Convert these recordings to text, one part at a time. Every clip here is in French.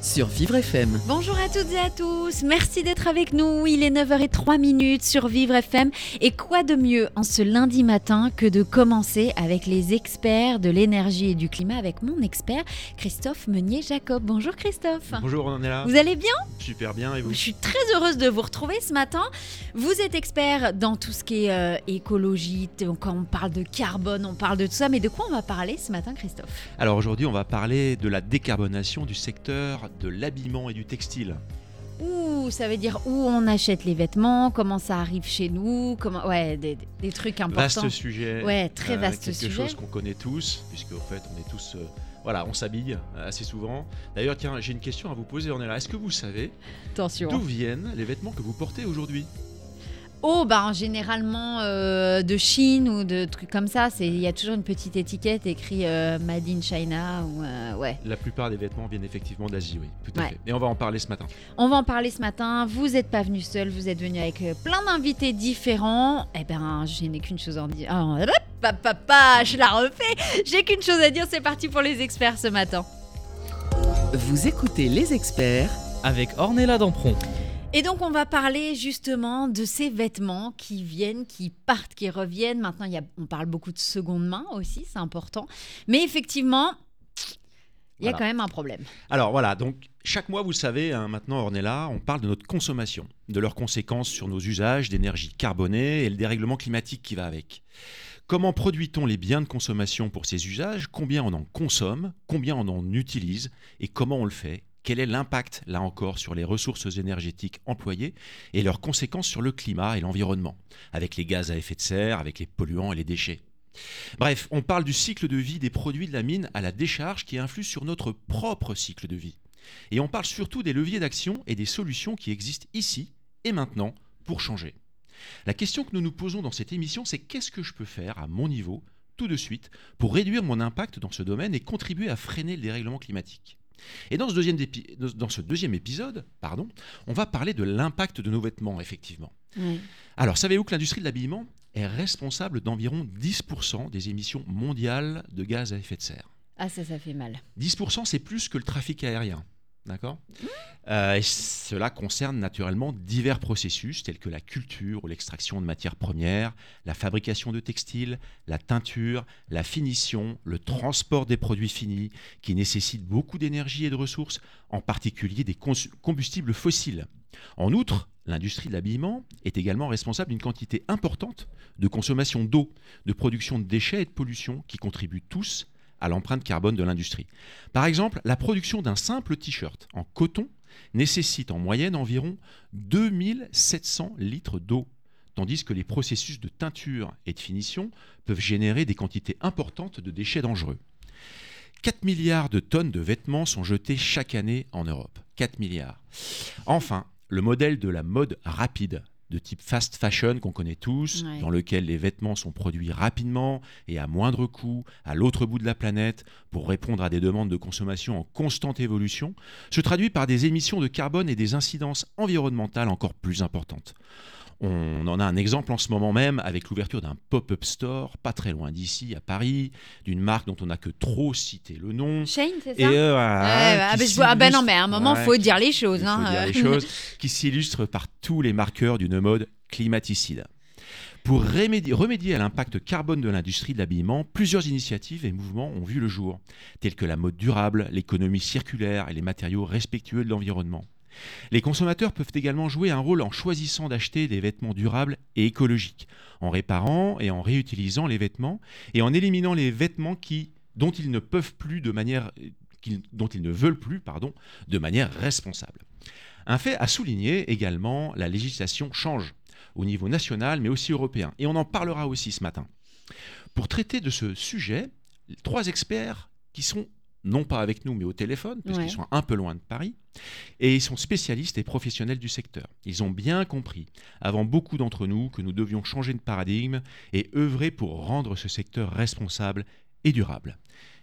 Sur Vivre FM. Bonjour à toutes et à tous, merci d'être avec nous. Il est 9h03 minutes sur Vivre FM. Et quoi de mieux en ce lundi matin que de commencer avec les experts de l'énergie et du climat avec mon expert Christophe Meunier-Jacob. Bonjour Christophe. Bonjour Ornella, Vous allez bien? Super bien et vous? Je suis très heureuse de vous retrouver ce matin. Vous êtes expert dans tout ce qui est euh, écologie, quand on parle de carbone, on parle de tout ça. Mais de quoi on va parler ce matin Christophe? Alors aujourd'hui on va parler de la décarbonation du secteur de l'habillement et du textile. Ouh, ça veut dire où on achète les vêtements, comment ça arrive chez nous, comment, ouais, des, trucs importants. Vaste sujet. Ouais, très euh, vaste quelque sujet. chose qu'on connaît tous, puisque en fait on est tous... euh, voilà, on s'habille euh, assez souvent. D'ailleurs, tiens, j'ai une question à vous poser, Ornella. Est-ce que vous savez d'où viennent les vêtements que vous portez aujourd'hui? Oh, bah généralement euh, de Chine ou de trucs comme ça. C'est il y a toujours une petite étiquette écrit euh, Made in China ou euh, ouais. La plupart des vêtements viennent effectivement d'Asie, oui, tout à Ouais. fait. Et on va en parler ce matin. On va en parler ce matin. Vous n'êtes pas venu seul, vous êtes venu avec euh, plein d'invités différents. Eh ben, je n'ai qu'une chose à en dire. Ah, hop, hop, je la refais. J'ai qu'une chose à dire. C'est parti pour les experts ce matin. Vous écoutez les experts Avec Ornella Dampron. Et donc, on va parler justement de ces vêtements qui viennent, qui partent, qui reviennent. Maintenant, il y a, on parle beaucoup de seconde main aussi, c'est important. Mais effectivement, il y a Voilà. quand même un problème. Alors voilà, donc chaque mois, vous le savez, hein, maintenant Ornella, on parle de notre consommation, de leurs conséquences sur nos usages d'énergie carbonée et le dérèglement climatique qui va avec. Comment produit-on les biens de consommation pour ces usages? Combien on en consomme? Combien on en utilise? Et comment on le fait? Quel est l'impact, là encore, sur les ressources énergétiques employées et leurs conséquences sur le climat et l'environnement, avec les gaz à effet de serre, avec les polluants et les déchets Bref, on parle du cycle de vie des produits de la mine à la décharge qui influe sur notre propre cycle de vie. Et on parle surtout des leviers d'action et des solutions qui existent ici et maintenant pour changer. La question que nous nous posons dans cette émission, c'est qu'est-ce que je peux faire à mon niveau, tout de suite, pour réduire mon impact dans ce domaine et contribuer à freiner le dérèglement climatique? Et dans ce deuxième, épi- dans ce deuxième épisode, pardon, on va parler de l'impact de nos vêtements, effectivement. Alors, savez-vous que l'industrie de l'habillement est responsable d'environ 10% des émissions mondiales de gaz à effet de serre? Ah, ça, ça fait mal. 10% c'est plus que le trafic aérien. D'accord Euh, cela concerne naturellement divers processus tels que la culture ou l'extraction de matières premières, la fabrication de textiles, la teinture, la finition, le transport des produits finis qui nécessitent beaucoup d'énergie et de ressources, en particulier des combustibles fossiles. En outre, l'industrie de l'habillement est également responsable d'une quantité importante de consommation d'eau, de production de déchets et de pollution qui contribuent tous à l'empreinte carbone de l'industrie. Par exemple, la production d'un simple t-shirt en coton nécessite en moyenne environ 2700 litres d'eau, tandis que les processus de teinture et de finition peuvent générer des quantités importantes de déchets dangereux. 4 milliards de tonnes de vêtements sont jetés chaque année en Europe. 4 milliards. Enfin, le modèle de la mode rapide de type fast fashion qu'on connaît tous, Ouais. dans lequel les vêtements sont produits rapidement et à moindre coût à l'autre bout de la planète pour répondre à des demandes de consommation en constante évolution, se traduit par des émissions de carbone et des incidences environnementales encore plus importantes. On en a un exemple en ce moment même avec l'ouverture d'un pop-up store pas très loin d'ici, à Paris, d'une marque dont on n'a que trop cité le nom. Shane, c'est ça Et euh, ah, ben, ah ben non, mais à un moment, Ouais, faut dire les choses. il faut hein, dire les choses, qui s'illustre par tous les marqueurs d'une mode climaticide. Pour remédier, remédier à l'impact carbone de l'industrie de l'habillement, plusieurs initiatives et mouvements ont vu le jour, tels que la mode durable, l'économie circulaire et les matériaux respectueux de l'environnement. Les consommateurs peuvent également jouer un rôle en choisissant d'acheter des vêtements durables et écologiques, en réparant et en réutilisant les vêtements et en éliminant les vêtements qui, dont ils ne peuvent plus de manière ne veulent plus de manière responsable. Un fait à souligner également, la législation change au niveau national mais aussi européen et on en parlera aussi ce matin. Pour traiter de ce sujet, trois experts qui sont non pas avec nous, mais au téléphone, parce Ouais. qu'ils sont un peu loin de Paris. Et ils sont spécialistes et professionnels du secteur. Ils ont bien compris, avant beaucoup d'entre nous, que nous devions changer de paradigme et œuvrer pour rendre ce secteur responsable et durable.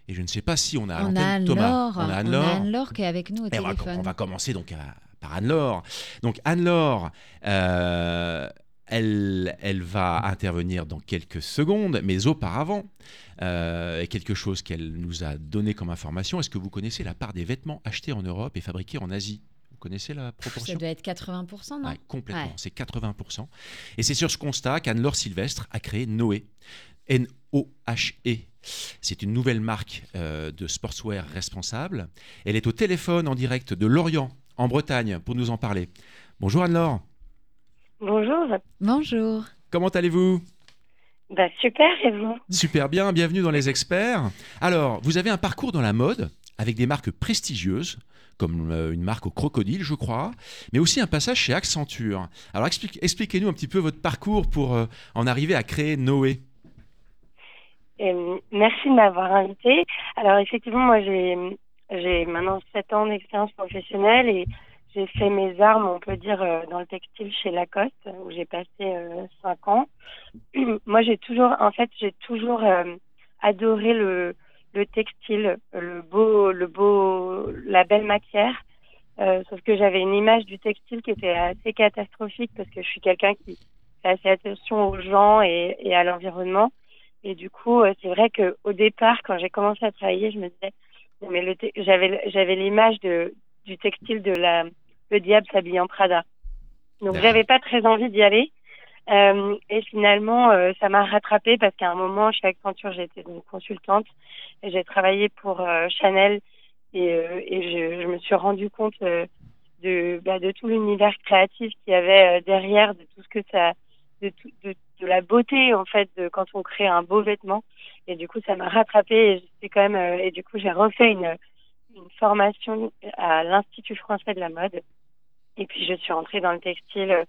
Et je ne sais pas si on a On a Thomas. Anne-Laure. On a Anne-Laure. Qui est avec nous au Et on, va, téléphone. on va commencer donc à- par Anne-Laure. Donc Anne-Laure, euh, elle, elle va intervenir dans quelques secondes, mais auparavant, euh, quelque chose qu'elle nous a donné comme information, est-ce que vous connaissez la part des vêtements achetés en Europe et fabriqués en Asie? Vous connaissez la Ça proportion doit être 80%, non? Ouais, complètement, Ouais. c'est 80%. Et c'est sur ce constat qu'Anne-Laure Sylvestre a créé Noé, N-O-H-E. C'est une nouvelle marque euh, de sportswear responsable. Elle est au téléphone en direct de Lorient, en Bretagne, pour nous en parler. Bonjour Anne-Laure, Bonjour. Bonjour. comment allez-vous? Bah super et vous? Super bien, bienvenue dans Les Experts. Alors, vous avez un parcours dans la mode avec des marques prestigieuses, comme euh, une marque au crocodile, je crois, mais aussi un passage chez Accenture. Alors, explique- expliquez-nous un petit peu votre parcours pour euh, en arriver à créer Noé. Euh, Merci de m'avoir invité. Alors effectivement, moi j'ai j'ai maintenant 7 ans d'expérience professionnelle et j'ai fait mes armes, on peut dire, euh, dans le textile chez Lacoste, où j'ai passé euh, 5 ans. moi j'ai toujours, en fait, j'ai toujours euh, adoré le, le textile, le beau, le beau, la belle matière. Euh, sauf que j'avais une image du textile qui était assez catastrophique parce que je suis quelqu'un qui fait assez attention aux gens et, à l'environnement. Et du coup, euh, c'est vrai que au départ, quand j'ai commencé à travailler, je me disais, mais j'avais j'avais l'image de du textile de la le diable s'habille en Prada. Donc j'avais pas très envie d'y aller. Euh, et finalement, euh, ça m'a rattrapée parce qu'à un moment, chez Accenture, j'étais donc consultante et j'ai travaillé pour euh, Chanel et, euh, et je, je me suis rendu compte euh, de, bah, de tout l'univers créatif qu'il y avait derrière, de tout ce que ça, de, tout- de, de la beauté en fait, de quand on crée un beau vêtement. Et du coup, ça m'a rattrapée et j'étais quand même, euh, et du coup, j'ai refait une, une formation à l'Institut français de la mode. Et puis, je suis rentrée dans le textile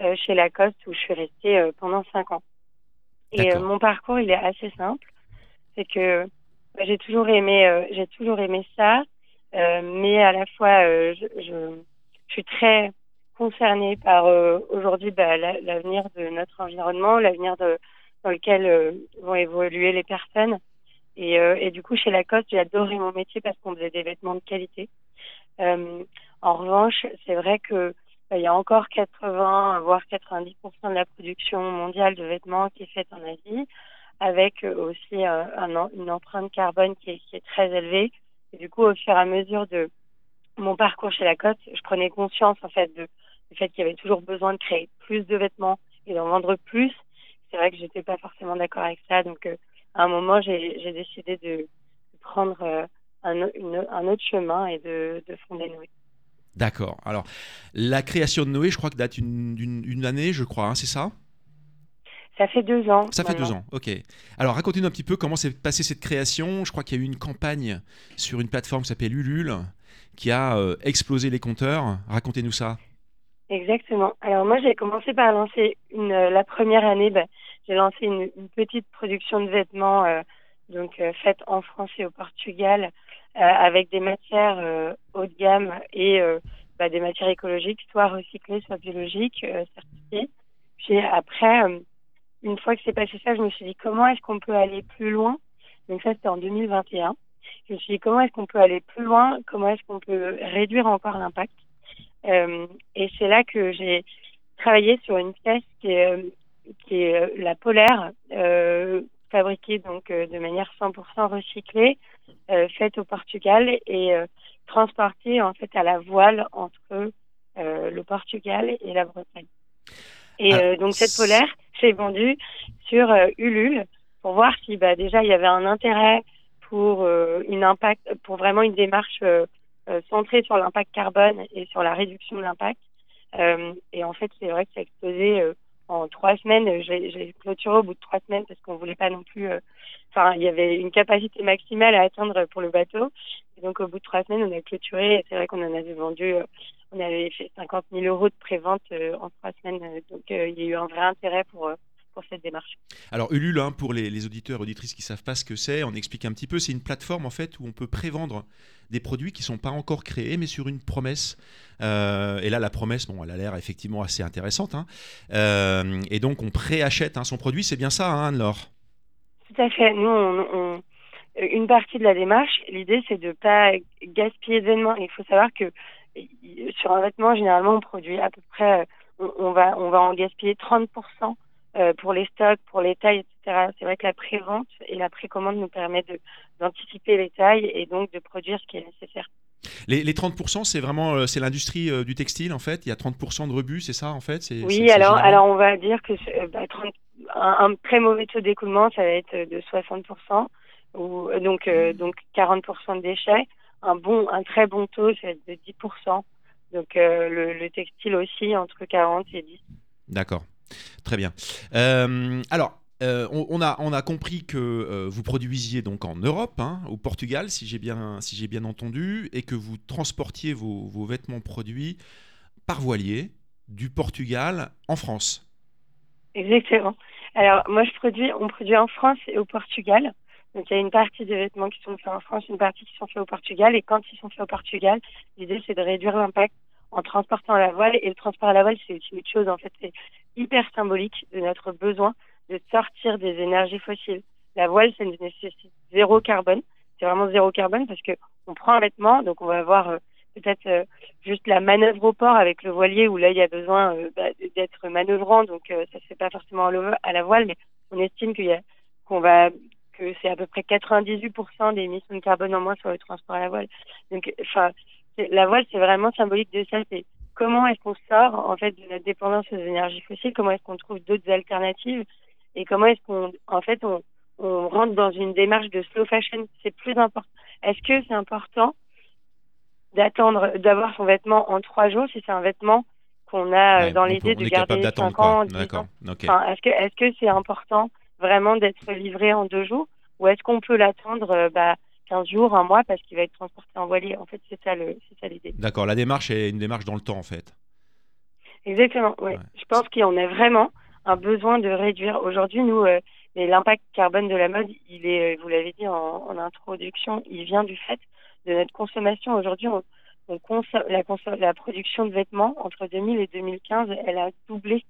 euh, chez Lacoste où je suis restée euh, pendant cinq ans. Et euh, mon parcours, il est assez simple. C'est que bah, j'ai toujours aimé, euh, j'ai toujours aimé ça, euh, mais à la fois, euh, je, je, je suis très concernée par euh, aujourd'hui bah, la- l'avenir de notre environnement, l'avenir dans lequel euh, vont évoluer les personnes. Et, euh, et du coup, chez Lacoste, j'ai adoré mon métier parce qu'on faisait des vêtements de qualité. Euh, en revanche, c'est vrai que bah, il y a encore 80 voire 90% de la production mondiale de vêtements qui est faite en Asie, avec euh, aussi euh, une empreinte carbone qui est, très élevée. Et du coup, au fur et à mesure de mon parcours chez Lacoste, je prenais conscience en fait du fait qu'il y avait toujours besoin de créer plus de vêtements et d'en vendre plus. C'est vrai que j'étais pas forcément d'accord avec ça, donc euh, à un moment, j'ai décidé de, prendre un autre chemin et de, de fonder Noé. D'accord. Alors, la création de Noé, je crois que date une, année, je crois, hein, c'est ça? Ça fait deux ans. Ça fait deux ans, ok. Alors, racontez-nous un petit peu comment s'est passée cette création. Je crois qu'il y a eu une campagne sur une plateforme qui s'appelle Ulule, qui a euh, explosé les compteurs. Racontez-nous ça. Exactement. Alors moi, j'ai commencé par lancer une, euh, la première année, bah, j'ai lancé une, une petite production de vêtements euh, donc euh, faite en France et au Portugal avec des matières euh, haut de gamme et euh, bah, des matières écologiques, soit recyclées, soit biologiques, euh, certifiées. Puis après, euh, une fois que c'est passé ça, je me suis dit comment est-ce qu'on peut aller plus loin? Donc ça, c'était en 2021. Je me suis dit comment est-ce qu'on peut aller plus loin, comment est-ce qu'on peut réduire encore l'impact? Euh, et c'est là que j'ai travaillé sur une pièce qui est, euh, euh, la polaire, euh, fabriquée donc euh, de manière 100% recyclée, euh, faite au Portugal et euh, transportée en fait à la voile entre euh, le Portugal et la Bretagne. Et Ah, euh, donc cette polaire, j'ai vendue sur euh, Ulule pour voir si bah, déjà il y avait un intérêt pour euh, une impact, pour vraiment une démarche euh, euh, centrée sur l'impact carbone et sur la réduction de l'impact. Euh, et en fait, c'est vrai que ça a explosé euh, en trois semaines. J'ai clôturé au bout de trois semaines parce qu'on voulait pas non plus. euh, Enfin, il y avait une capacité maximale à atteindre pour le bateau. Et donc, au bout de trois semaines, on a clôturé. C'est vrai qu'on en avait vendu. euh, on avait fait 50 000 euros de prévente euh, en trois semaines. Donc, il y a eu un vrai intérêt pour pour cette démarche. Alors Ulule, hein, pour les, les auditeurs et auditrices qui ne savent pas ce que c'est, on explique un petit peu, c'est une plateforme en fait où on peut prévendre des produits qui ne sont pas encore créés, mais sur une promesse. Euh, et là, la promesse, bon, elle a l'air effectivement assez intéressante. hein. Euh, et donc, on préachète hein, son produit, c'est bien ça, hein, Anne-Laure? Tout à fait. Nous, on, on- une partie de la démarche, l'idée, c'est de ne pas gaspiller d'événements. Il faut savoir que sur un vêtement, généralement, on produit à peu près, on, on va, on va en gaspiller 30% euh, pour les stocks, pour les tailles, etc. C'est vrai que la pré-vente et la précommande nous permettent de- d'anticiper les tailles et donc de produire ce qui est nécessaire. les, les 30%, c'est vraiment euh, c'est l'industrie euh, du textile, en fait? Il y a 30% de rebut, c'est ça, en fait? C'est- Oui, c'est alors, alors on va dire que bah, 30 un, un très mauvais taux d'écoulement, ça va être de 60%, ou donc euh, donc 40% de déchets. Un bon, un très bon taux, ça va être de 10%. Donc euh, le, le textile aussi entre 40 et 10. D'accord, très bien. Euh, alors, euh, on, a, compris que euh, vous produisiez donc en Europe, hein, au Portugal, si j'ai bien, si bien entendu, et que vous transportiez vos, vêtements produits par voilier du Portugal en France. Exactement. Alors moi je produis, on produit en France et au Portugal. Donc il y a une partie des vêtements qui sont faits en France, une partie qui sont faits au Portugal. Et quand ils sont faits au Portugal, l'idée c'est de réduire l'impact en transportant à la voile. Et le transport à la voile, c'est aussi une chose en fait, hyper symbolique de notre besoin de sortir des énergies fossiles. La voile, ça nécessite zéro carbone. C'est vraiment zéro carbone parce que on prend un vêtement, donc on va avoir euh, peut-être euh, juste la manœuvre au port avec le voilier où là il y a besoin euh, bah, d'être manœuvrant, donc euh, ça se fait pas forcément à, la voile, mais on estime qu'il y a qu'on va que c'est à peu près 98% des émissions de carbone en moins sur le transport à la voile. Donc, enfin, la voile c'est vraiment symbolique de ça. C'est comment est-ce qu'on sort en fait de notre dépendance aux énergies fossiles, comment est-ce qu'on trouve d'autres alternatives et comment est-ce qu'on en fait on, on rentre dans une démarche de slow fashion. C'est plus important. Est-ce que c'est important d'attendre d'avoir son vêtement en trois jours si c'est un vêtement qu'on a euh, Ouais, dans l'idée de garder capable d'attendre, 5 quoi. ans, 10 D'accord. Enfin, est-ce que est-ce que c'est important vraiment d'être livré en deux jours ou est-ce qu'on peut l'attendre euh, bah, 15 jours, un mois parce qu'il va être transporté en voilier En fait, c'est ça le c'est ça l'idée. D'accord, la démarche est une démarche dans le temps, en fait. Exactement. Ouais. Je pense qu'on a vraiment un besoin de réduire. Aujourd'hui, nous, euh, mais l'impact carbone de la mode, il est, euh, vous l'avez dit en, en introduction, il vient du fait de notre consommation. Aujourd'hui, on, on consomme, la, la production de vêtements entre 2000 et 2015, elle a doublé.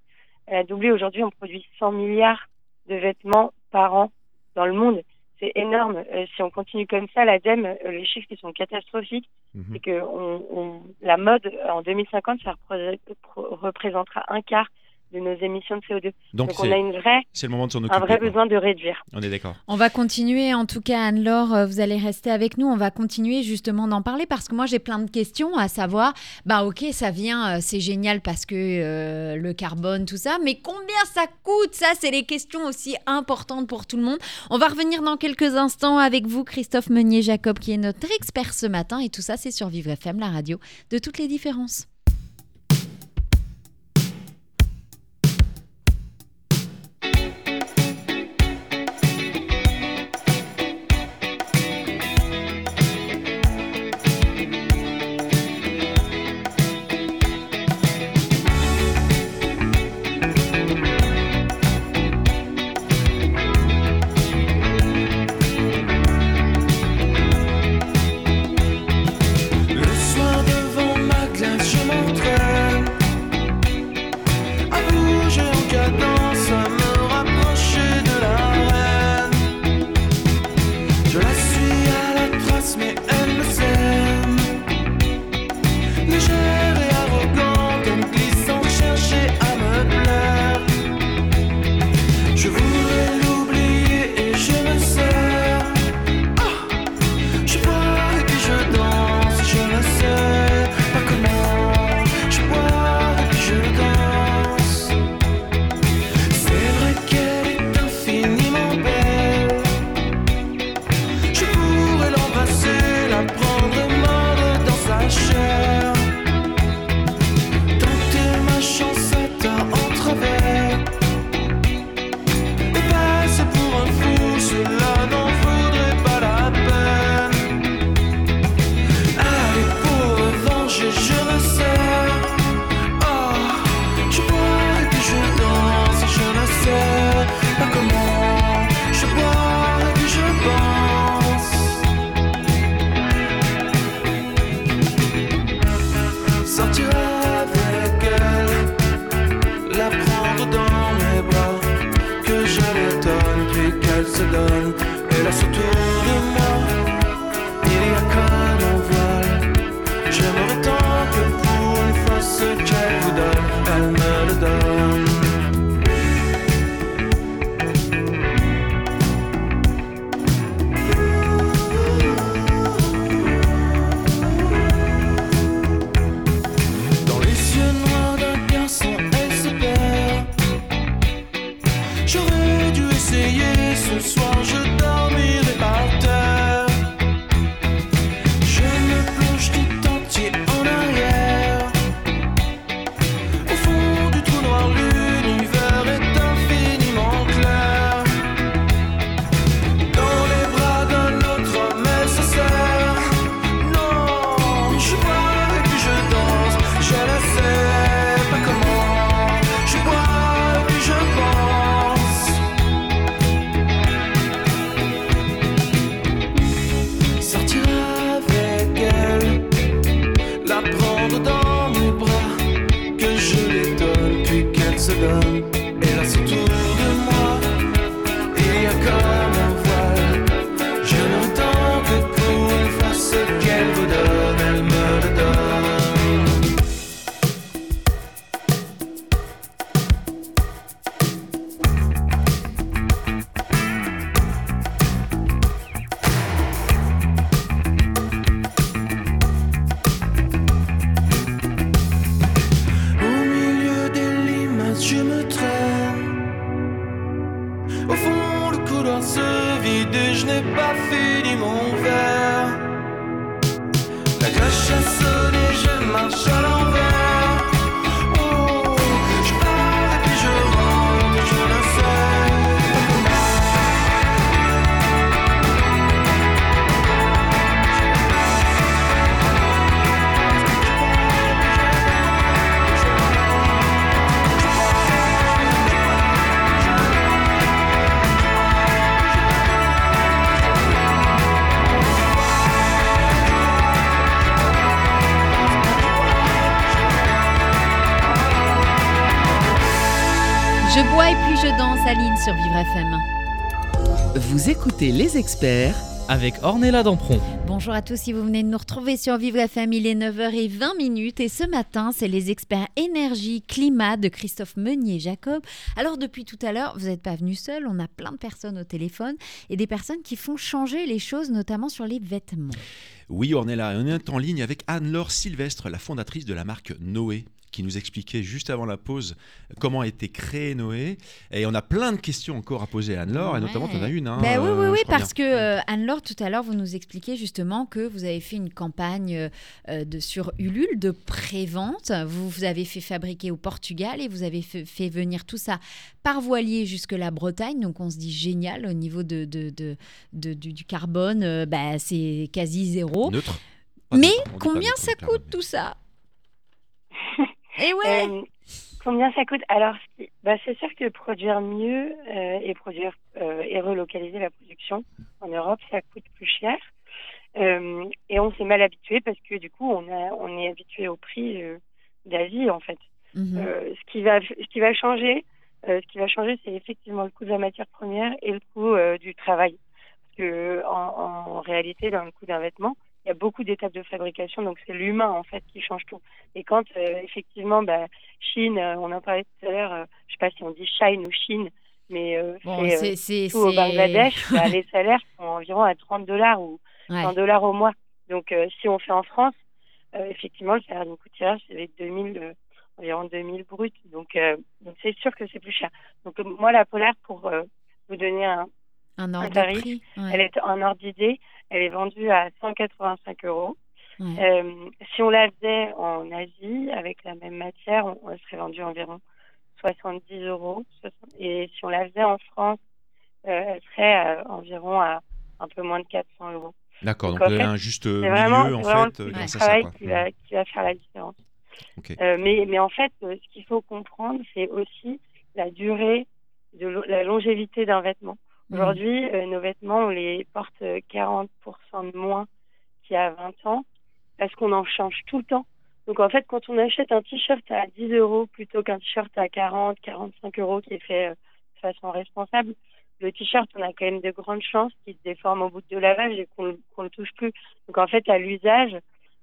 Elle a doublé. Aujourd'hui, on produit 100 milliards de vêtements par an dans le monde. C'est énorme. Euh, si on continue comme ça, l'ADEME, euh, les chiffres ils sont catastrophiques. Mhm. C'est que on, on- la mode en 2050, ça représentera un quart de nos émissions de CO2. Donc, Donc on a c'est une vraie, c'est le moment de s'en un vrai quoi. besoin de réduire. On est d'accord. On va continuer, en tout cas Anne-Laure, euh, vous allez rester avec nous, on va continuer justement d'en parler parce que moi j'ai plein de questions à savoir, bah ok ça vient, euh, c'est génial parce que euh, le carbone, tout ça, mais combien ça coûte? Ça c'est les questions aussi importantes pour tout le monde. On va revenir dans quelques instants avec vous Christophe Meunier-Jacob qui est notre expert ce matin et tout ça c'est sur Vivre FM, la radio de toutes les différences. Ornella Dampron. Bonjour à tous, si vous venez de nous retrouver sur Vivre FM, il est 9h20 minutes et ce matin, c'est les experts énergie climat de Christophe Meunier-Jacob. Alors depuis tout à l'heure, vous n'êtes pas venu seul, on a plein de personnes au téléphone et des personnes qui font changer les choses, notamment sur les vêtements. Oui, Ornella, on est en ligne avec Anne-Laure Sylvestre, la fondatrice de la marque Noé qui nous expliquait juste avant la pause comment a été créé Noé. Et on a plein de questions encore à poser à Anne-Laure, et notamment, tu en as une. Hein, Ben oui, oui, euh, oui, parce que euh, Anne-Laure, tout à l'heure, vous nous expliquiez justement que vous avez fait une campagne euh, de, sur Ulule de pré-vente. Vous, vous avez fait fabriquer au Portugal et vous avez fait, fait venir tout ça par voilier jusque la Bretagne. Donc on se dit génial au niveau de, de, de- de- du, du carbone, euh, bah, c'est quasi zéro. Neutre. Pas Mais combien ça coûte tout ça? Et ouais Euh, combien ça coûte? Alors, bah, c'est sûr que produire mieux euh, et produire euh, et relocaliser la production en Europe, ça coûte plus cher. Et on s'est mal habitué parce que du coup, on, a, on est habitué au prix d'Asie en fait. Mhm. Ce qui va, ce qui va changer, ce qui va changer, c'est effectivement le coût de la matière première et le coût du travail. Parce que en, en réalité, dans le coût d'un vêtement, il y a beaucoup d'étapes de fabrication, donc c'est l'humain en fait qui change tout. Et quand euh, effectivement, bah, Chine, euh, on en parlait tout à l'heure, euh, je sais pas si on dit Chine ou Chine, mais euh, Bon, c'est euh, c'est c'est- tout au Bangladesh, bah, les salaires sont environ à 30 dollars ou Ouais. 100 dollars au mois. Donc, si on fait en France, effectivement, le salaire d'une couturière, c'est avec 2000, euh, environ 2000 bruts. Donc, donc c'est sûr que c'est plus cher. Donc, moi, la polaire, pour vous donner un, un ordre de tarif, prix. ouais. elle est en ordre d'idée, elle est vendue à 185 euros. Ouais. Euh, si on la faisait en Asie, avec la même matière, on, elle serait vendue environ 70 euros. 60 Et si on la faisait en France, euh, elle serait euh, environ à un peu moins de 400 euros. D'accord, donc Donc, en il y a fait, un juste C'est vraiment, milieu en c'est vraiment fait à ça. travail quoi. qui, va, qui va faire la différence. Euh, mais, mais en fait, ce qu'il faut comprendre, c'est aussi la durée, de la longévité d'un vêtement. Mhm. Aujourd'hui, euh, nos vêtements, on les porte euh, 40% de moins qu'il y a 20 ans parce qu'on en change tout le temps. Donc en fait, quand on achète un t-shirt à 10 euros plutôt qu'un t-shirt à 40, 45 euros qui est fait euh, de façon responsable, le t-shirt, on a quand même de grandes chances qu'il se déforme au bout de lavage et qu'on ne le touche plus. Donc en fait, à l'usage,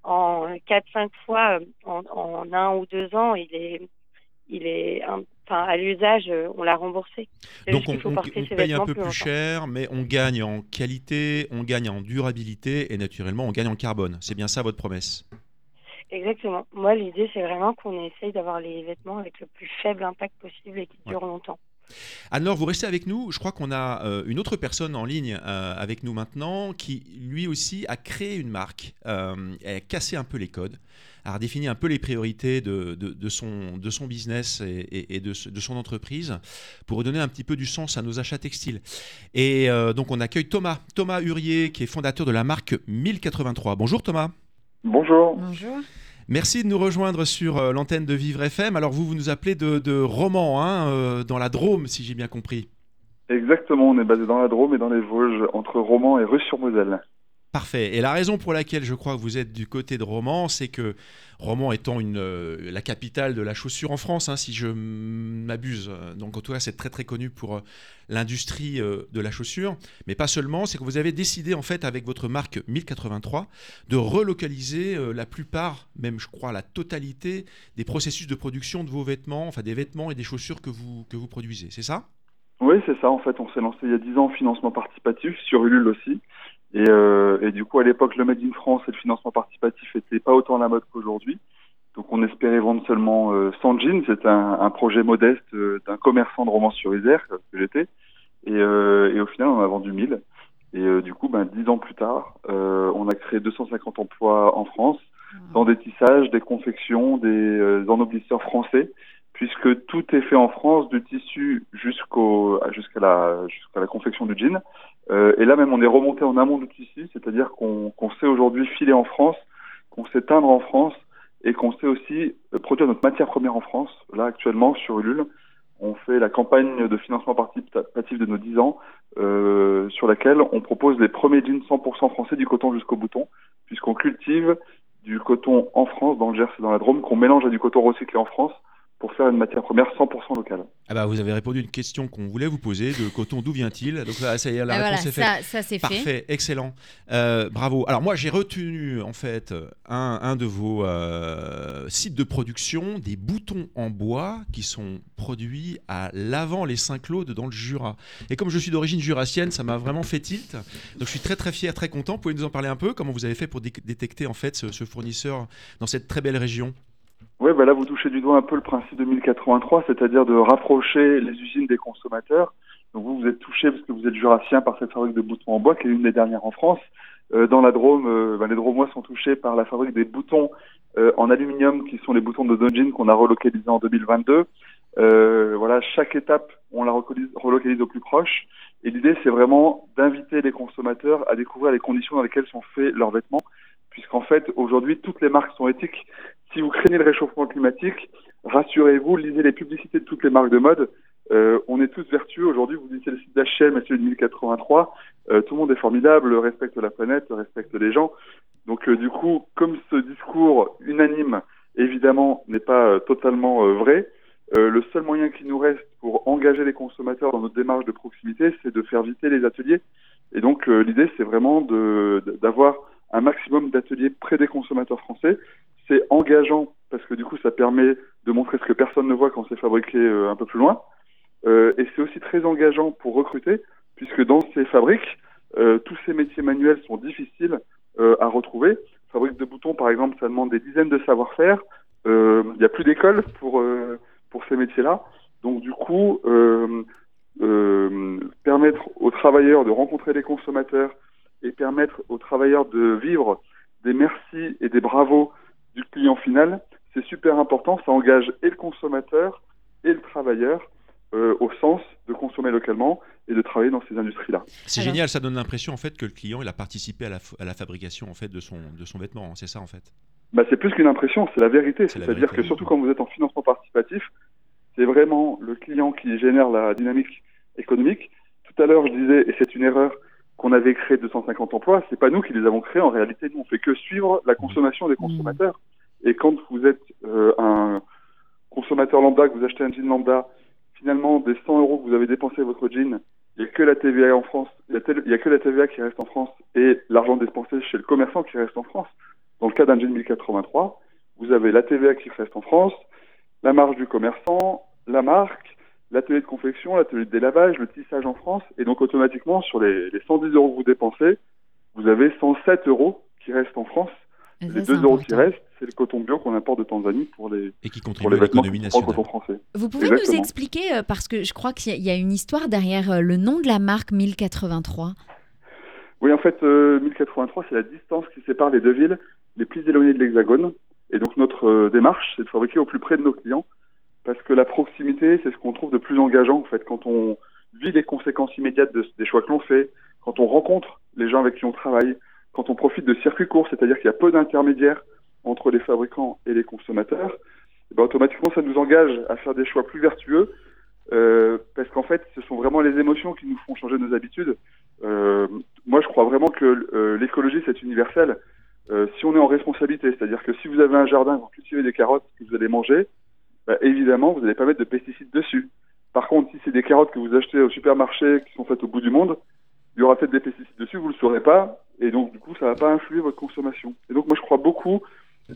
en 4-5 fois, en, en, un ou deux ans, il est, il est, enfin à l'usage, on l'a remboursé. Donc on, on, on paye un peu plus, cher, mais on gagne en qualité, on gagne en durabilité et naturellement on gagne en carbone. C'est bien ça votre promesse? Exactement. Moi, l'idée, c'est vraiment qu'on essaye d'avoir les vêtements avec le plus faible impact possible et qui durent longtemps. Alors, vous restez avec nous. Je crois qu'on a euh, une autre personne en ligne euh, avec nous maintenant qui, lui aussi, a créé une marque, euh, a cassé un peu les codes, a redéfini un peu les priorités de, de, son, de son business et, et de, de, son entreprise pour redonner un petit peu du sens à nos achats textiles. Et euh, donc, on accueille Thomas, Thomas Hurier, qui est fondateur de la marque 1083. Bonjour Thomas. Bonjour. Bonjour. Merci de nous rejoindre sur euh, l'antenne de Vivre FM. Alors vous, vous nous appelez de, de Romans, hein, euh, dans la Drôme, si j'ai bien compris. Exactement, on est basé dans la Drôme et dans les Vosges, entre Romans et Rue-sur-Moselle. Parfait. Et la raison pour laquelle je crois que vous êtes du côté de Romans, c'est que Romans étant une, euh, la capitale de la chaussure en France, hein, si je m'abuse. Donc en tout cas, c'est très très connu pour euh, l'industrie euh, de la chaussure. Mais pas seulement, c'est que vous avez décidé en fait avec votre marque 1083 de relocaliser euh, la plupart, même je crois la totalité des processus de production de vos vêtements, enfin des vêtements et des chaussures que vous, que vous produisez. C'est ça? Oui, c'est ça. En fait, on s'est lancé il y a 10 ans en financement participatif sur Ulule aussi. Et, euh, et, du coup, à l'époque, le Made in France et le financement participatif n'étaient pas autant à la mode qu'aujourd'hui. Donc, on espérait vendre seulement euh, 100 jeans. C'était un, un, projet modeste euh, d'un commerçant de Romans-sur-Isère, que j'étais. Et, euh, et, au final, on a vendu 1000. Et euh, du coup, ben, 10 ans plus tard, on a créé 250 emplois en France, mmh. dans des tissages, des confections, des ennoblisseurs français, puisque tout est fait en France, du tissu jusqu'au jusqu'à la jusqu'à la confection du jean. Euh, et là même, on est remonté en amont du tissu, c'est-à-dire qu'on qu'on sait aujourd'hui filer en France, qu'on sait teindre en France et qu'on sait aussi produire notre matière première en France. Là, actuellement, sur Ulule, on fait la campagne de financement participatif de nos 10 ans, euh, sur laquelle on propose les premiers jeans 100% français du coton jusqu'au bouton, puisqu'on cultive du coton en France, dans le Gers et dans la Drôme, qu'on mélange à du coton recyclé en France, pour faire une matière première 100% locale. Ah bah vous avez répondu à une question qu'on voulait vous poser, de coton, d'où vient-il? Donc là, ça y est, la ah réponse voilà, est faite. Ça, ça c'est fait. Parfait, excellent. Euh, bravo. Alors moi, j'ai retenu en fait un, un de vos euh, sites de production, des boutons en bois qui sont produits à l'avant les Saint-Claude dans le Jura. Et comme je suis d'origine jurassienne, ça m'a vraiment fait tilt. Donc je suis très très fier, très content. Vous pouvez nous en parler un peu? Comment vous avez fait pour dé détecter en fait ce, ce fournisseur dans cette très belle région? Oui, bah là vous touchez du doigt un peu le principe de 1083, c'est-à-dire de rapprocher les usines des consommateurs. Donc vous, vous êtes touché parce que vous êtes jurassien par cette fabrique de boutons en bois qui est l'une des dernières en France. Euh, dans la Drôme, euh, bah, les Dromois sont touchés par la fabrique des boutons euh, en aluminium qui sont les boutons de Dojin qu'on a relocalisés en 2022. Euh, voilà, chaque étape, on la relocalise au plus proche. Et l'idée, c'est vraiment d'inviter les consommateurs à découvrir les conditions dans lesquelles sont faits leurs vêtements puisqu'en fait, aujourd'hui, toutes les marques sont éthiques. Si vous craignez le réchauffement climatique, rassurez-vous, lisez les publicités de toutes les marques de mode. Euh, on est tous vertueux. Aujourd'hui, vous lisez le site d'H&M et celui de 1083. Euh, tout le monde est formidable, respecte la planète, respecte les gens. Donc, euh, du coup, comme ce discours unanime, évidemment, n'est pas euh, totalement euh, vrai, le seul moyen qui nous reste pour engager les consommateurs dans notre démarche de proximité, c'est de faire visiter les ateliers. Et donc, l'idée, c'est vraiment d'avoir un maximum d'ateliers près des consommateurs français. C'est engageant parce que du coup, ça permet de montrer ce que personne ne voit quand c'est fabriqué euh, un peu plus loin. Euh, et c'est aussi très engageant pour recruter puisque dans ces fabriques, euh, tous ces métiers manuels sont difficiles euh, à retrouver. Fabrique de boutons, par exemple, ça demande des dizaines de savoir-faire. Euh, il n'y a plus d'école pour pour ces métiers-là. Donc du coup, permettre aux travailleurs de rencontrer les consommateurs, et permettre aux travailleurs de vivre des merci et des bravos du client final, c'est super important. Ça engage et le consommateur et le travailleur euh, au sens de consommer localement et de travailler dans ces industries-là. C'est génial, ça donne l'impression en fait que le client il a participé à la, à la fabrication en fait de son de son vêtement, c'est ça en fait? Bah, c'est plus qu'une impression, c'est la vérité. C'est-à-dire que surtout quand vous êtes en financement participatif, c'est vraiment le client qui génère la dynamique économique. Tout à l'heure, je disais, et c'est une erreur, qu'on avait créé 250 emplois, c'est pas nous qui les avons créés. En réalité, nous, on fait que suivre la consommation des consommateurs. Et quand vous êtes euh, un consommateur lambda, que vous achetez un jean lambda, finalement, des 100 euros que vous avez dépensé votre jean, il n'y a que la TVA en France, il n'y a, a, que la TVA qui reste en France et l'argent dépensé chez le commerçant qui reste en France. Dans le cas d'un jean 1083, vous avez la TVA qui reste en France, la marge du commerçant, la marque, l'atelier de confection, l'atelier de délavage, le tissage en France, et donc automatiquement sur les, les 110 euros que vous dépensez, vous avez 107 euros qui restent en France. Et les c'est 2 euros qui restent, c'est le coton bio qu'on importe de Tanzanie pour les, Et qui pour contribue les à l'économie nationale. coton français. Vous pouvez nous expliquer, euh, parce que je crois qu'il y, a- il y a une histoire derrière euh, le nom de la marque 1083. Oui, en fait, euh, 1083, c'est la distance qui sépare les deux villes les plus éloignées de l'Hexagone. Et donc notre euh, démarche, c'est de fabriquer au plus près de nos clients, parce que la proximité, c'est ce qu'on trouve de plus engageant, en fait, quand on vit les conséquences immédiates de- des choix que l'on fait, quand on rencontre les gens avec qui on travaille, quand on profite de circuits courts, c'est-à-dire qu'il y a peu d'intermédiaires entre les fabricants et les consommateurs, eh ben, automatiquement, ça nous engage à faire des choix plus vertueux, euh, parce qu'en fait, ce sont vraiment les émotions qui nous font changer nos habitudes. Euh, moi, je crois vraiment que euh, l'écologie, c'est universel. Si on est en responsabilité, c'est-à-dire que si vous avez un jardin, vous cultivez des carottes que vous allez manger, bah, évidemment, vous n'allez pas mettre de pesticides dessus. Par contre, si c'est des carottes que vous achetez au supermarché qui sont faites au bout du monde, il y aura peut-être des pesticides dessus, vous ne le saurez pas, et donc du coup, ça ne va pas influer votre consommation. Et donc, moi, je crois beaucoup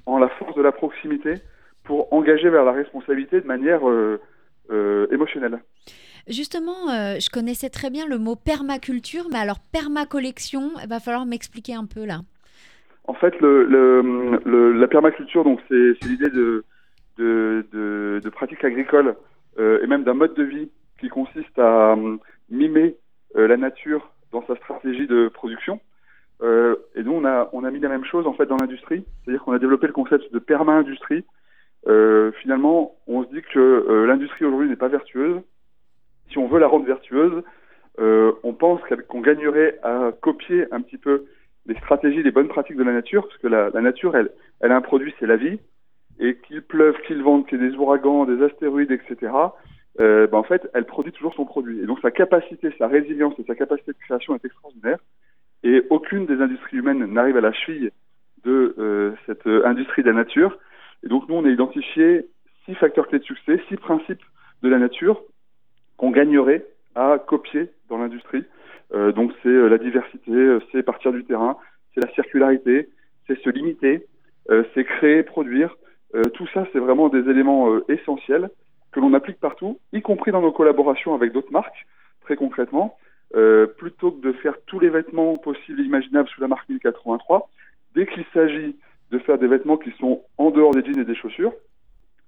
en la force de la proximité pour engager vers la responsabilité de manière euh, euh, émotionnelle. Justement, euh, je connaissais très bien le mot permaculture, mais alors permacollection, il va falloir m'expliquer un peu là. En fait, le, le, le- la permaculture, donc c'est c'est l'idée de, de, pratiques agricoles euh, et même d'un mode de vie qui consiste à hum, mimer euh, la nature dans sa stratégie de production. Euh, et nous, on a, on a mis la même chose en fait dans l'industrie, c'est-à-dire qu'on a développé le concept de perma-industrie. Euh, finalement, on se dit que euh, l'industrie aujourd'hui n'est pas vertueuse. Si on veut la rendre vertueuse, euh, on pense qu'on gagnerait à copier un petit peu les stratégies, les bonnes pratiques de la nature, parce que la, la nature, elle, elle a un produit, c'est la vie, et qu'il pleuve, qu'il vente, qu'il y ait des ouragans, des astéroïdes, etc., euh, ben, en fait, elle produit toujours son produit. Et donc sa capacité, sa résilience et sa capacité de création est extraordinaire, et aucune des industries humaines n'arrive à la cheville de euh, cette euh, industrie de la nature. Et donc nous, on a identifié six facteurs clés de succès, six principes de la nature qu'on gagnerait à copier dans l'industrie. Euh, donc c'est la diversité, c'est partir du terrain, c'est la circularité, c'est se limiter, c'est créer, produire. Euh, tout ça, c'est vraiment des éléments euh, essentiels que l'on applique partout, y compris dans nos collaborations avec d'autres marques, très concrètement. Euh, plutôt que de faire tous les vêtements possibles et imaginables sous la marque 1083, dès qu'il s'agit de faire des vêtements qui sont en dehors des jeans et des chaussures,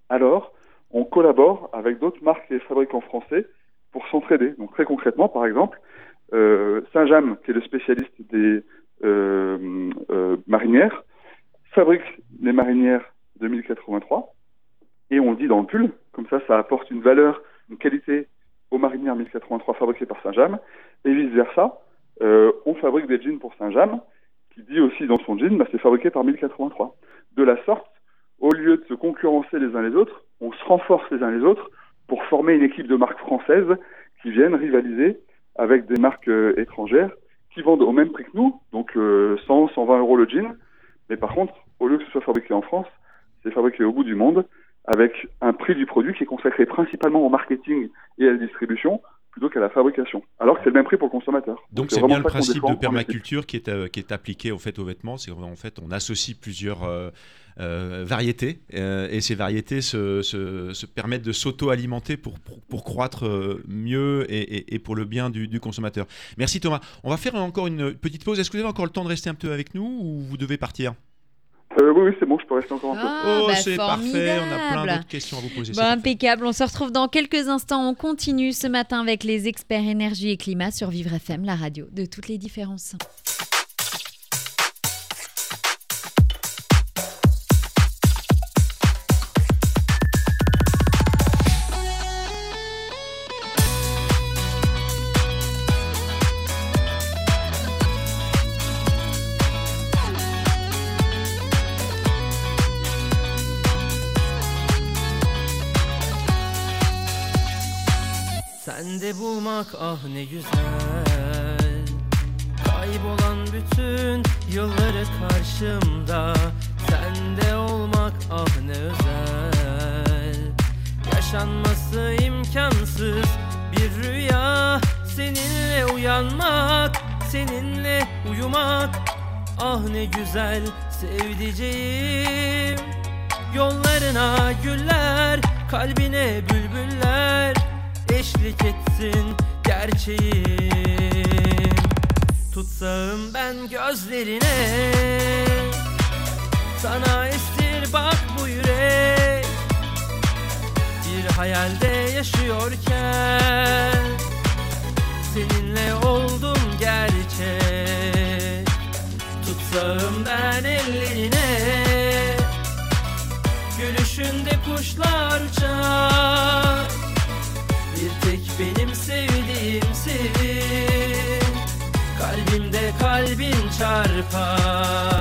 alors on collabore avec d'autres marques et fabricants français pour s'entraider. Donc très concrètement, par exemple, euh, Saint-James, qui est le spécialiste des euh, euh, marinières, fabrique les marinières de 1083 et on le dit dans le pull, comme ça ça apporte une valeur, une qualité aux marinières 1083 fabriquées par Saint-James et vice versa, euh, on fabrique des jeans pour Saint-James qui dit aussi dans son jean, bah, c'est fabriqué par 1083. De la sorte, au lieu de se concurrencer les uns les autres, on se renforce les uns les autres pour former une équipe de marques françaises qui viennent rivaliser avec des marques euh, étrangères qui vendent au même prix que nous, donc euh, 100, 120 euros le jean. Mais par contre, au lieu que ce soit fabriqué en France, c'est fabriqué au bout du monde avec un prix du produit qui est consacré principalement au marketing et à la distribution plutôt qu'à la fabrication. Alors que c'est le même prix pour le consommateur. Donc c'est bien le principe de en permaculture qui est, euh, qui est appliqué au fait aux vêtements, c'est qu'en fait on associe plusieurs euh, euh, variétés et ces variétés se, se- se permettent de s'auto-alimenter pour, pour, pour croître mieux et, et- et pour le bien du, du consommateur. Merci Thomas. On va faire encore une petite pause. Est-ce que vous avez encore le temps de rester un peu avec nous ou vous devez partir? Euh, oui, oui, c'est bon, je peux rester encore un peu. Ah, Oh bah, c'est parfait, on a plein d'autres questions à vous poser. Bon, impeccable. On se retrouve dans quelques instants. On continue ce matin avec les experts énergie et climat sur Vivre FM, la radio de toutes les différences. Güzel sevdiceğim. Yollarına güller, kalbine bülbüller. Eşlik etsin gerçeğim. Tutsam ben gözlerine. Sana estir bak bu yürek. Bir hayalde yaşıyorken Seninle oldum gerçek Tutsam ben ellerine. Gülüşünde kuşlar uçar. Bir tek benim sevdiğimsin Kalbimde kalbin çarpar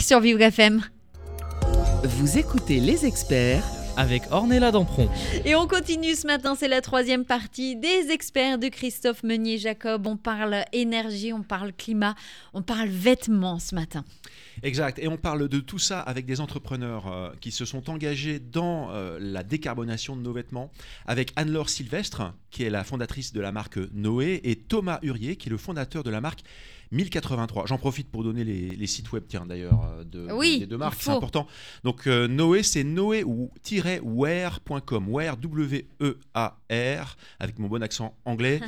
Sur Vivre FM. Vous écoutez les experts avec Ornella Dampron. Et on continue ce matin, c'est la troisième partie des experts de Christophe Meunier-Jacob. On parle énergie, on parle climat, on parle vêtements ce matin. Exact. Et on parle de tout ça avec des entrepreneurs euh, qui se sont engagés dans euh, la décarbonation de nos vêtements, avec Anne-Laure Sylvestre, qui est la fondatrice de la marque Noé, et Thomas Hurier, qui est le fondateur de la marque 1083. J'en profite pour donner les, les sites web, tiens d'ailleurs, euh, de, Oui, des deux marques, c'est important. Donc euh, Noé, c'est noé ou wear.com, wear, W-E-A-R, avec mon bon accent anglais,